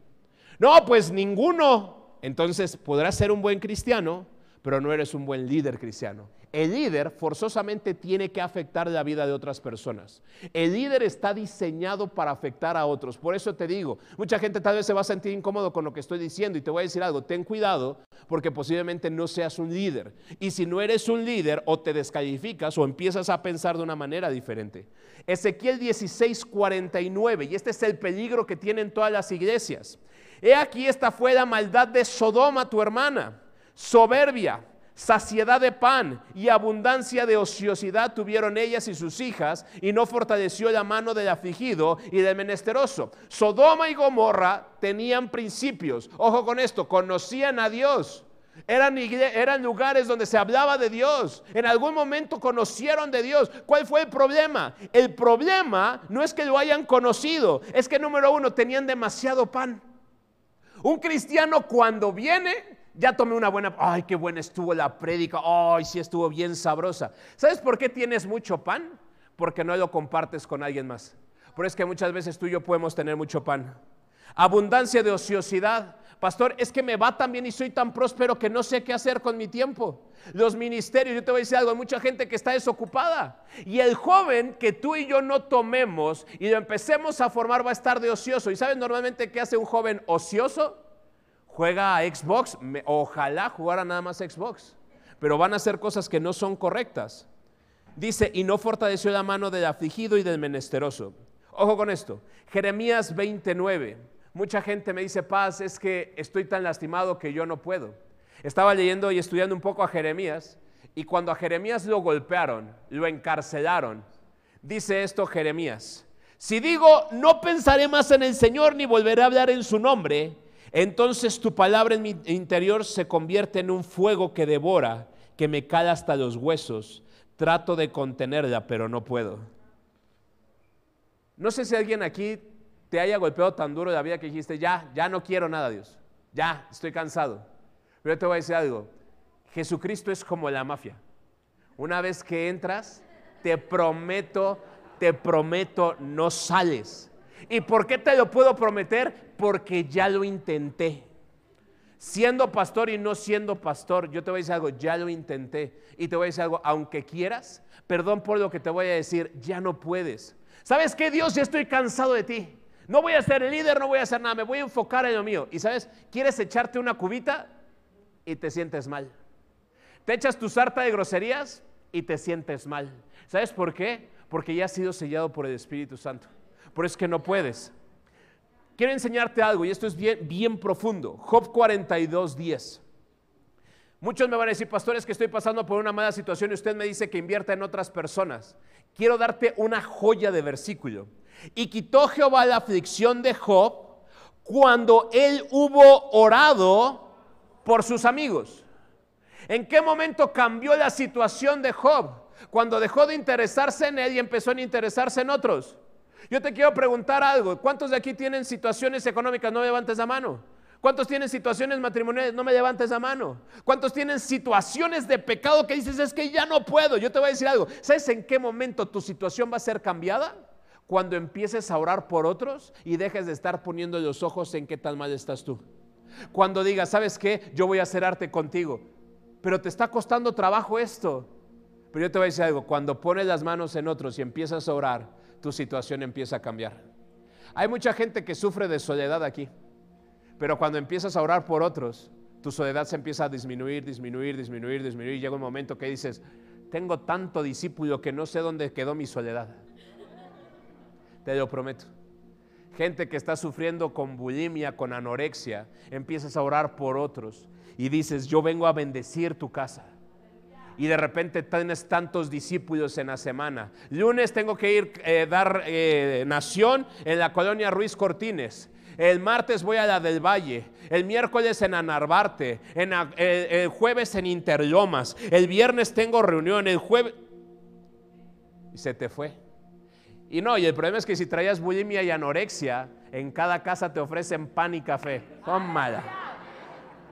No, pues ninguno. Entonces podrás ser un buen cristiano, pero no eres un buen líder cristiano. El líder forzosamente tiene que afectar la vida de otras personas. El líder está diseñado para afectar a otros. Por eso te digo, mucha gente tal vez se va a sentir incómodo con lo que estoy diciendo y te voy a decir algo, ten cuidado porque posiblemente no seas un líder. Y si no eres un líder o te descalificas o empiezas a pensar de una manera diferente. Ezequiel 16, 49, y este es el peligro que tienen todas las iglesias. He aquí esta fue la maldad de Sodoma, tu hermana. Soberbia, saciedad de pan y abundancia de ociosidad tuvieron ellas y sus hijas, y no fortaleció la mano del afligido y del menesteroso. Sodoma y Gomorra tenían principios. Ojo con esto, conocían a Dios. Eran, eran, lugares donde se hablaba de Dios. En algún momento conocieron de Dios. ¿Cuál fue el problema? El problema no es que lo hayan conocido, es que número uno, tenían demasiado pan. Un cristiano cuando viene, ya tomé una buena, ay, qué buena estuvo la prédica, ay, sí estuvo bien sabrosa. ¿Sabes por qué tienes mucho pan? Porque no lo compartes con alguien más. Por eso es que muchas veces tú y yo podemos tener mucho pan. Abundancia de ociosidad. Pastor, es que me va tan bien y soy tan próspero que no sé qué hacer con mi tiempo. Los ministerios, yo te voy a decir algo, hay mucha gente que está desocupada. Y el joven que tú y yo no tomemos y lo empecemos a formar va a estar de ocioso. ¿Y sabes normalmente qué hace un joven ocioso? Juega a Xbox. ojalá jugara nada más Xbox. Pero van a hacer cosas que no son correctas. Dice, y no fortaleció la mano del afligido y del menesteroso. Ojo con esto. Jeremías 29. Mucha gente me dice, paz, es que estoy tan lastimado que yo no puedo. Estaba leyendo y estudiando un poco a Jeremías y cuando a Jeremías lo golpearon, lo encarcelaron, dice esto Jeremías, si digo, no pensaré más en el Señor ni volveré a hablar en su nombre, entonces tu palabra en mi interior se convierte en un fuego que devora, que me cala hasta los huesos. Trato de contenerla, pero no puedo. No sé si alguien aquí te haya golpeado tan duro la vida que dijiste, ya, ya no quiero nada, Dios. Ya, estoy cansado. Pero yo te voy a decir algo. Jesucristo es como la mafia. Una vez que entras, te prometo, te prometo, no sales. ¿Y por qué te lo puedo prometer? Porque ya lo intenté. Siendo pastor y no siendo pastor, yo te voy a decir algo, ya lo intenté. Y te voy a decir algo, aunque quieras, perdón por lo que te voy a decir, ya no puedes. ¿Sabes qué, Dios? Ya estoy cansado de ti. No voy a ser el líder, no voy a hacer nada, me voy a enfocar en lo mío. Y sabes, quieres echarte una cubita y te sientes mal. Te echas tu sarta de groserías y te sientes mal. ¿Sabes por qué? Porque ya has sido sellado por el Espíritu Santo. Por eso es que no puedes. quiero enseñarte algo y esto es bien, bien profundo. Job 42, 10. Muchos me van a decir, pastores, que estoy pasando por una mala situación y usted me dice que invierta en otras personas. Quiero darte una joya de versículo. Y quitó Jehová la aflicción de Job cuando él hubo orado por sus amigos. ¿En qué momento cambió la situación de Job? Cuando dejó de interesarse en él y empezó a interesarse en otros. Yo te quiero preguntar algo. ¿Cuántos de aquí tienen situaciones económicas? No levantes la mano. ¿Cuántos tienen situaciones matrimoniales? No me levantes la mano. ¿Cuántos tienen situaciones de pecado que dices es que ya no puedo? Yo te voy a decir algo. ¿Sabes en qué momento tu situación va a ser cambiada? Cuando empieces a orar por otros y dejes de estar poniendo los ojos en qué tan mal estás tú. Cuando digas, ¿sabes qué? Yo voy a hacer arte contigo. Pero te está costando trabajo esto. Pero yo te voy a decir algo. Cuando pones las manos en otros y empiezas a orar, tu situación empieza a cambiar. Hay mucha gente que sufre de soledad aquí. Pero cuando empiezas a orar por otros, tu soledad se empieza a disminuir, disminuir, disminuir, disminuir. Llega un momento que dices, tengo tanto discípulo que no sé dónde quedó mi soledad. Te lo prometo. Gente que está sufriendo con bulimia, con anorexia, empiezas a orar por otros y dices, yo vengo a bendecir tu casa. Y de repente tienes tantos discípulos en la semana. Lunes tengo que ir a eh, dar eh, nación en la colonia Ruiz Cortines. El martes voy a la del Valle. El miércoles en Anarbarte. El, jueves en Interlomas. El viernes tengo reunión. El jueves. Y se te fue. Y no, y el problema es que si traías bulimia y anorexia, en cada casa te ofrecen pan y café. Tómala.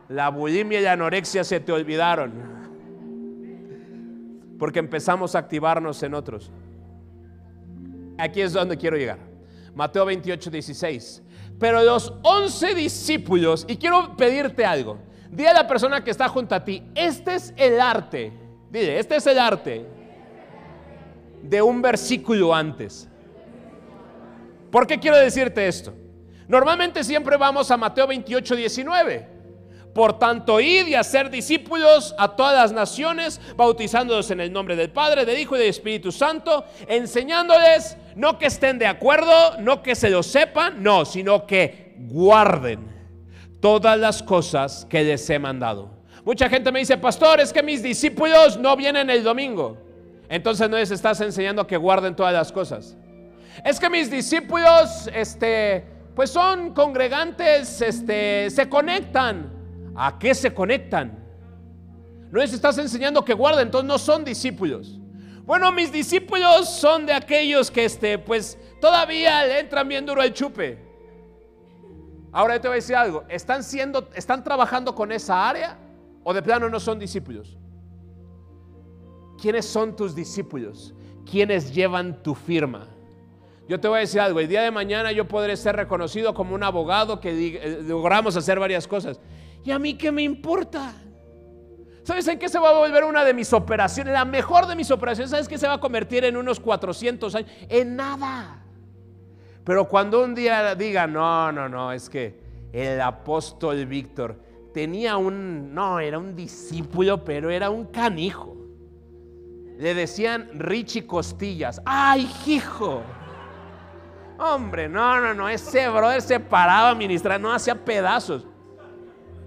La bulimia y la anorexia se te olvidaron. Porque empezamos a activarnos en otros. Aquí es donde quiero llegar. Mateo 28, 16. Pero los once discípulos, y quiero pedirte algo, dile a la persona que está junto a ti, este es el arte, dile, este es el arte de un versículo antes. ¿Por qué quiero decirte esto? Normalmente siempre vamos a Mateo 28, 19. Por tanto, id y hacer discípulos a todas las naciones, bautizándolos en el nombre del Padre, del Hijo y del Espíritu Santo, enseñándoles no que estén de acuerdo, no que se lo sepan, no, sino que guarden todas las cosas que les he mandado. Mucha gente me dice, pastor, es que mis discípulos no vienen el domingo. Entonces no les estás enseñando que guarden todas las cosas. Es que mis discípulos, este, pues son congregantes, este, se conectan. ¿A qué se conectan? No les estás enseñando que guarden, entonces no son discípulos. Bueno, mis discípulos son de aquellos que este, pues todavía le entran bien duro el chupe. Ahora te voy a decir algo, ¿están siendo están trabajando con esa área o de plano no son discípulos? ¿Quiénes son tus discípulos? ¿Quiénes llevan tu firma? Yo te voy a decir algo, el día de mañana yo podré ser reconocido como un abogado que eh, logramos hacer varias cosas. ¿Y a mí qué me importa? ¿Sabes en qué se va a volver una de mis operaciones? La mejor de mis operaciones, ¿sabes qué se va a convertir en unos 400 años? En nada. Pero cuando un día diga, no, no, no, es que el apóstol Víctor tenía un, no, era un discípulo, pero era un canijo. Le decían Richie Costillas. ¡Ay, hijo! Hombre, no, no, no, ese brother se paraba a ministrar, no hacía pedazos.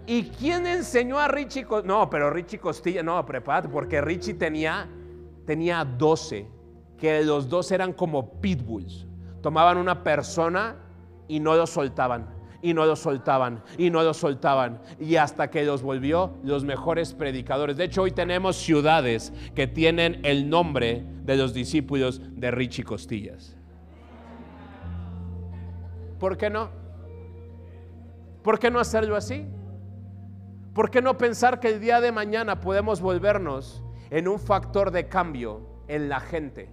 ¿Y quién enseñó a Richie? No, pero Richie Costilla, no, prepárate, porque Richie tenía, tenía 12, que los dos eran como pitbulls. Tomaban una persona y no lo soltaban, y no lo soltaban, y no lo soltaban, y hasta que los volvió los mejores predicadores. De hecho, hoy tenemos ciudades que tienen el nombre de los discípulos de Richie Costillas. ¿Por qué no? ¿Por qué no hacerlo así? ¿Por qué no pensar que el día de mañana podemos volvernos en un factor de cambio en la gente?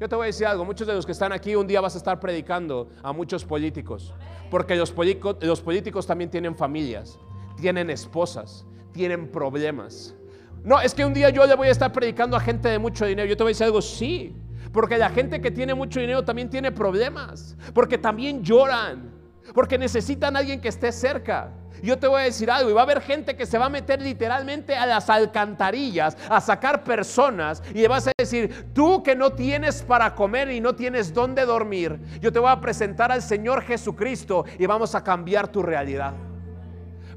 Yo te voy a decir algo, muchos de los que están aquí un día vas a estar predicando a muchos políticos, porque los, los políticos también tienen familias, tienen esposas, tienen problemas. No, es que un día yo le voy a estar predicando a gente de mucho dinero. Yo te voy a decir algo, sí, porque la gente que tiene mucho dinero también tiene problemas, porque también lloran, porque necesitan a alguien que esté cerca. Yo te voy a decir algo, y va a haber gente que se va a meter literalmente a las alcantarillas, a sacar personas, y le vas a decir, tú que no tienes para comer y no tienes dónde dormir, yo te voy a presentar al Señor Jesucristo y vamos a cambiar tu realidad.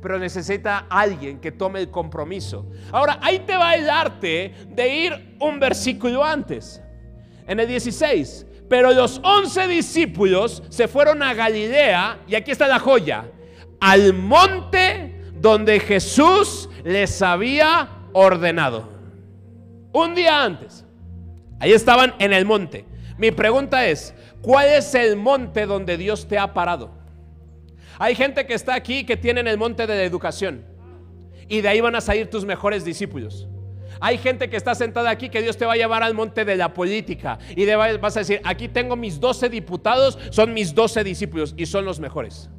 Pero necesita alguien que tome el compromiso. Ahora, ahí te va el arte de ir un versículo antes. En el 16, pero los once discípulos se fueron a Galilea, y aquí está la joya, al monte donde Jesús les había ordenado. Un día antes. Ahí estaban en el monte. Mi pregunta es, ¿cuál es el monte donde Dios te ha parado? Hay gente que está aquí que tiene el monte de la educación. Y de ahí van a salir tus mejores discípulos. Hay gente que está sentada aquí que Dios te va a llevar al monte de la política y vas a decir, aquí tengo mis 12 diputados, son mis 12 discípulos y son los mejores.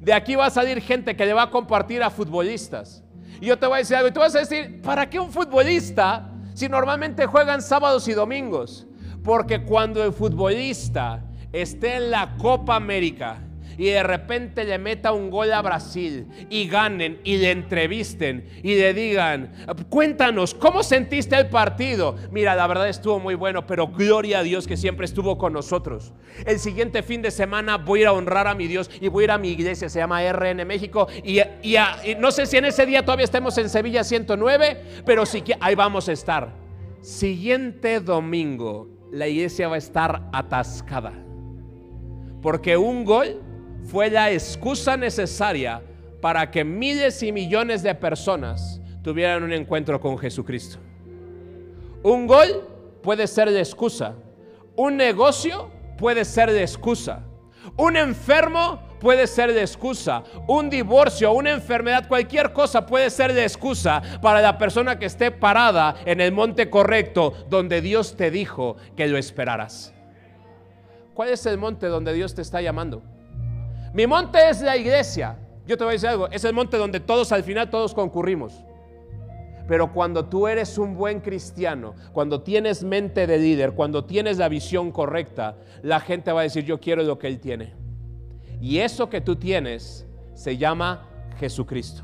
De aquí va a salir gente que le va a compartir a futbolistas. Y yo te voy a decir algo, y tú vas a decir, ¿para qué un futbolista si normalmente juegan sábados y domingos? Porque cuando el futbolista esté en la Copa América, y de repente le meta un gol a Brasil y ganen y le entrevisten y le digan, cuéntanos, ¿cómo sentiste el partido? Mira, la verdad estuvo muy bueno, pero gloria a Dios que siempre estuvo con nosotros. El siguiente fin de semana voy a honrar a mi Dios y voy a ir a mi iglesia, se llama RN México, y, no sé si en ese día todavía estemos en Sevilla 109, pero sí ahí vamos a estar. Siguiente domingo, la iglesia va a estar atascada. Porque un gol fue la excusa necesaria para que miles y millones de personas tuvieran un encuentro con Jesucristo. Un gol puede ser de excusa. Un negocio puede ser de excusa. Un enfermo puede ser de excusa. Un divorcio, una enfermedad, cualquier cosa puede ser de excusa para la persona que esté parada en el monte correcto donde Dios te dijo que lo esperaras. ¿Cuál es el monte donde Dios te está llamando? Mi monte es la iglesia. Yo te voy a decir algo, es el monte donde todos al final todos concurrimos. Pero cuando tú eres un buen cristiano, cuando tienes mente de líder, cuando tienes la visión correcta, la gente va a decir, yo quiero lo que él tiene. Y eso que tú tienes se llama Jesucristo.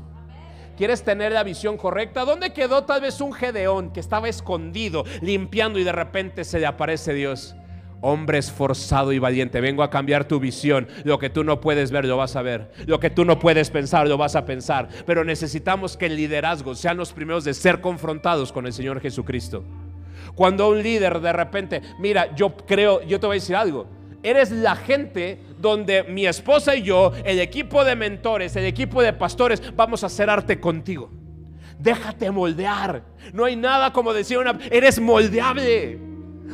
¿Quieres tener la visión correcta? ¿Dónde quedó tal vez un Gedeón que estaba escondido, limpiando y de repente se le aparece Dios? Hombre esforzado y valiente, vengo a cambiar tu visión. Lo que tú no puedes ver, lo vas a ver. Lo que tú no puedes pensar, lo vas a pensar. Pero necesitamos que el liderazgo sean los primeros de ser confrontados con el Señor Jesucristo. Cuando un líder de repente, mira, yo creo, yo te voy a decir algo. Eres la gente donde mi esposa y yo, el equipo de mentores, el equipo de pastores, vamos a hacer arte contigo. Déjate moldear. No hay nada como decir una, eres moldeable.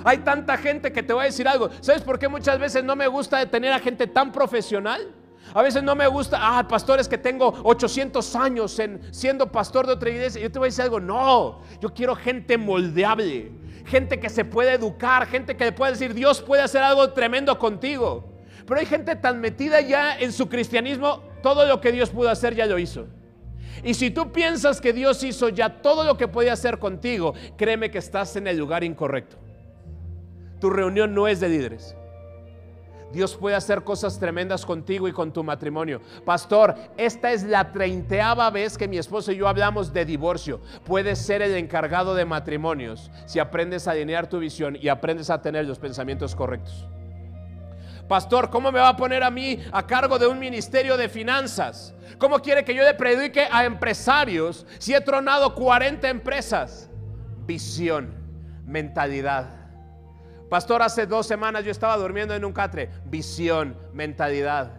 Hay tanta gente que te voy a decir algo. ¿Sabes por qué muchas veces no me gusta tener a gente tan profesional? A veces no me gusta, ah, pastores que tengo 800 años en, siendo pastor de otra iglesia. Yo te voy a decir algo, no, yo quiero gente moldeable, gente que se puede educar, gente que le puede decir, Dios puede hacer algo tremendo contigo. Pero hay gente tan metida ya en su cristianismo, todo lo que Dios pudo hacer ya lo hizo. Y si tú piensas que Dios hizo ya todo lo que podía hacer contigo, créeme que estás en el lugar incorrecto. Tu reunión no es de líderes. Dios puede hacer cosas tremendas contigo y con tu matrimonio. Pastor, esta es la treintaava vez que mi esposo y yo hablamos de divorcio. Puedes ser el encargado de matrimonios si aprendes a alinear tu visión y aprendes a tener los pensamientos correctos. Pastor, ¿cómo me va a poner a mí a cargo de un ministerio de finanzas? ¿Cómo quiere que yo le predique a empresarios si he tronado 40 empresas? Visión, mentalidad Pastor, hace dos semanas yo estaba durmiendo en un catre. Visión, mentalidad.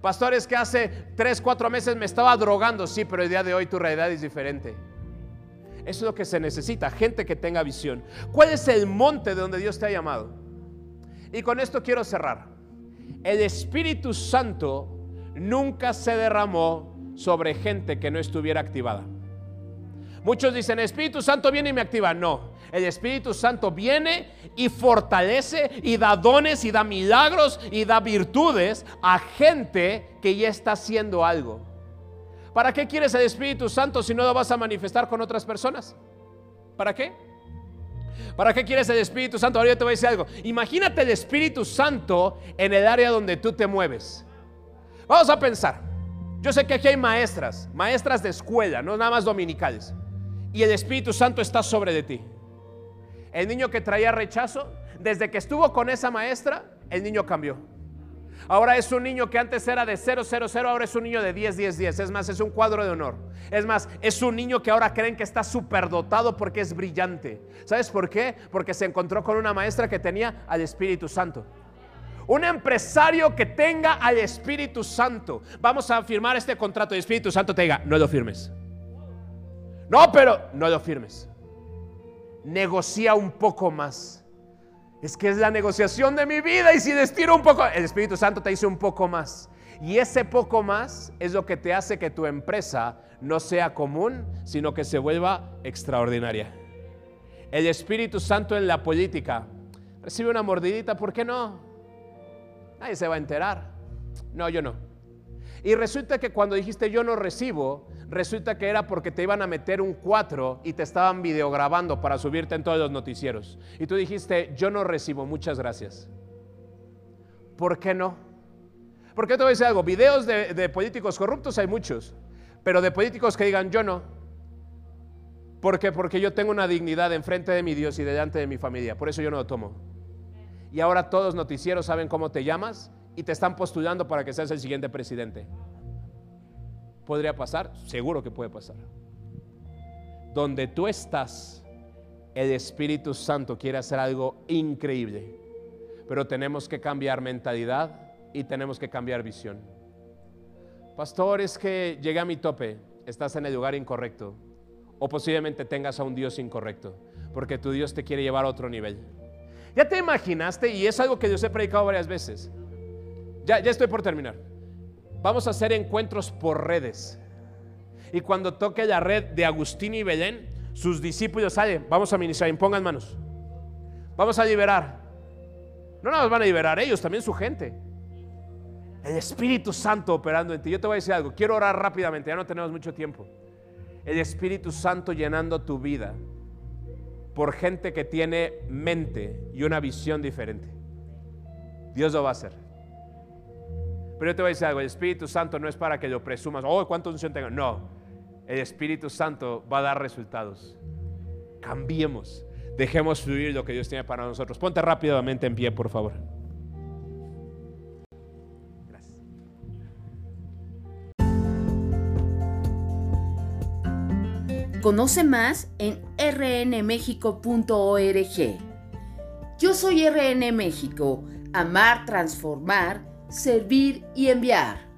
Pastor, es que hace tres, cuatro meses me estaba drogando. Sí, pero el día de hoy tu realidad es diferente. Eso es lo que se necesita, gente que tenga visión. ¿Cuál es el monte de donde Dios te ha llamado? Y con esto quiero cerrar. El Espíritu Santo nunca se derramó sobre gente que no estuviera activada. Muchos dicen, Espíritu Santo viene y me activa. No, el Espíritu Santo viene y fortalece y da dones y da milagros y da virtudes a gente que ya está haciendo algo. ¿Para qué quieres el Espíritu Santo si no lo vas a manifestar con otras personas? ¿Para qué? ¿Para qué quieres el Espíritu Santo? Ahora yo te voy a decir algo. Imagínate el Espíritu Santo en el área donde tú te mueves. Vamos a pensar. Yo sé que aquí hay maestras, maestras de escuela, no nada más dominicales. Y el Espíritu Santo está sobre de ti. El niño que traía rechazo, desde que estuvo con esa maestra, el niño cambió. Ahora es un niño que antes era de 0, 0, 0, ahora es un niño de 10, 10, 10. Es más, es un cuadro de honor. Es más, es un niño que ahora creen que está superdotado porque es brillante. ¿Sabes por qué? Porque se encontró con una maestra que tenía al Espíritu Santo. Un empresario que tenga al Espíritu Santo. Vamos a firmar este contrato. El Espíritu Santo te diga, no lo firmes. No, pero no lo firmes. Negocia un poco más es que es la negociación de mi vida y si destino un poco, el Espíritu Santo te dice un poco más. Y ese poco más es lo que te hace que tu empresa no sea común, sino que se vuelva extraordinaria. El Espíritu Santo en la política recibe una mordidita, ¿por qué no? Nadie se va a enterar. No, yo no. Y resulta que cuando dijiste yo no recibo, resulta que era porque te iban a meter un 4 y te estaban videograbando para subirte en todos los noticieros. Y tú dijiste yo no recibo, muchas gracias. ¿Por qué no? Porque te voy a decir algo, videos de, de políticos corruptos hay muchos, pero de políticos que digan yo no. ¿Por qué? Porque yo tengo una dignidad enfrente de mi Dios y delante de mi familia, por eso yo no lo tomo. Y ahora todos noticieros saben cómo te llamas y te están postulando para que seas el siguiente presidente. ¿Podría pasar? Seguro que puede pasar. Donde tú estás, el Espíritu Santo quiere hacer algo increíble. Pero tenemos que cambiar mentalidad y tenemos que cambiar visión. Pastor, es que llegué a mi tope, estás en el lugar incorrecto. O posiblemente tengas a un Dios incorrecto, porque tu Dios te quiere llevar a otro nivel. Ya te imaginaste, y es algo que Dios he predicado varias veces, ya, estoy por terminar. Vamos a hacer encuentros por redes. Y cuando toque la red de Agustín y Belén, sus discípulos salen, vamos a ministrar, impongan manos. Vamos a liberar. No nos van a liberar ellos, también su gente. El Espíritu Santo operando en ti. Yo te voy a decir algo, quiero orar rápidamente, ya no tenemos mucho tiempo. El Espíritu Santo llenando tu vida por gente que tiene mente y una visión diferente. Dios lo va a hacer. Pero yo te voy a decir algo, el Espíritu Santo no es para que lo presumas, oh, cuánto unción tengo. No, el Espíritu Santo va a dar resultados. Cambiemos, dejemos fluir lo que Dios tiene para nosotros. Ponte rápidamente en pie, por favor. Gracias. Conoce más en rnmexico.org. Yo soy RN México, amar, transformar servir y enviar.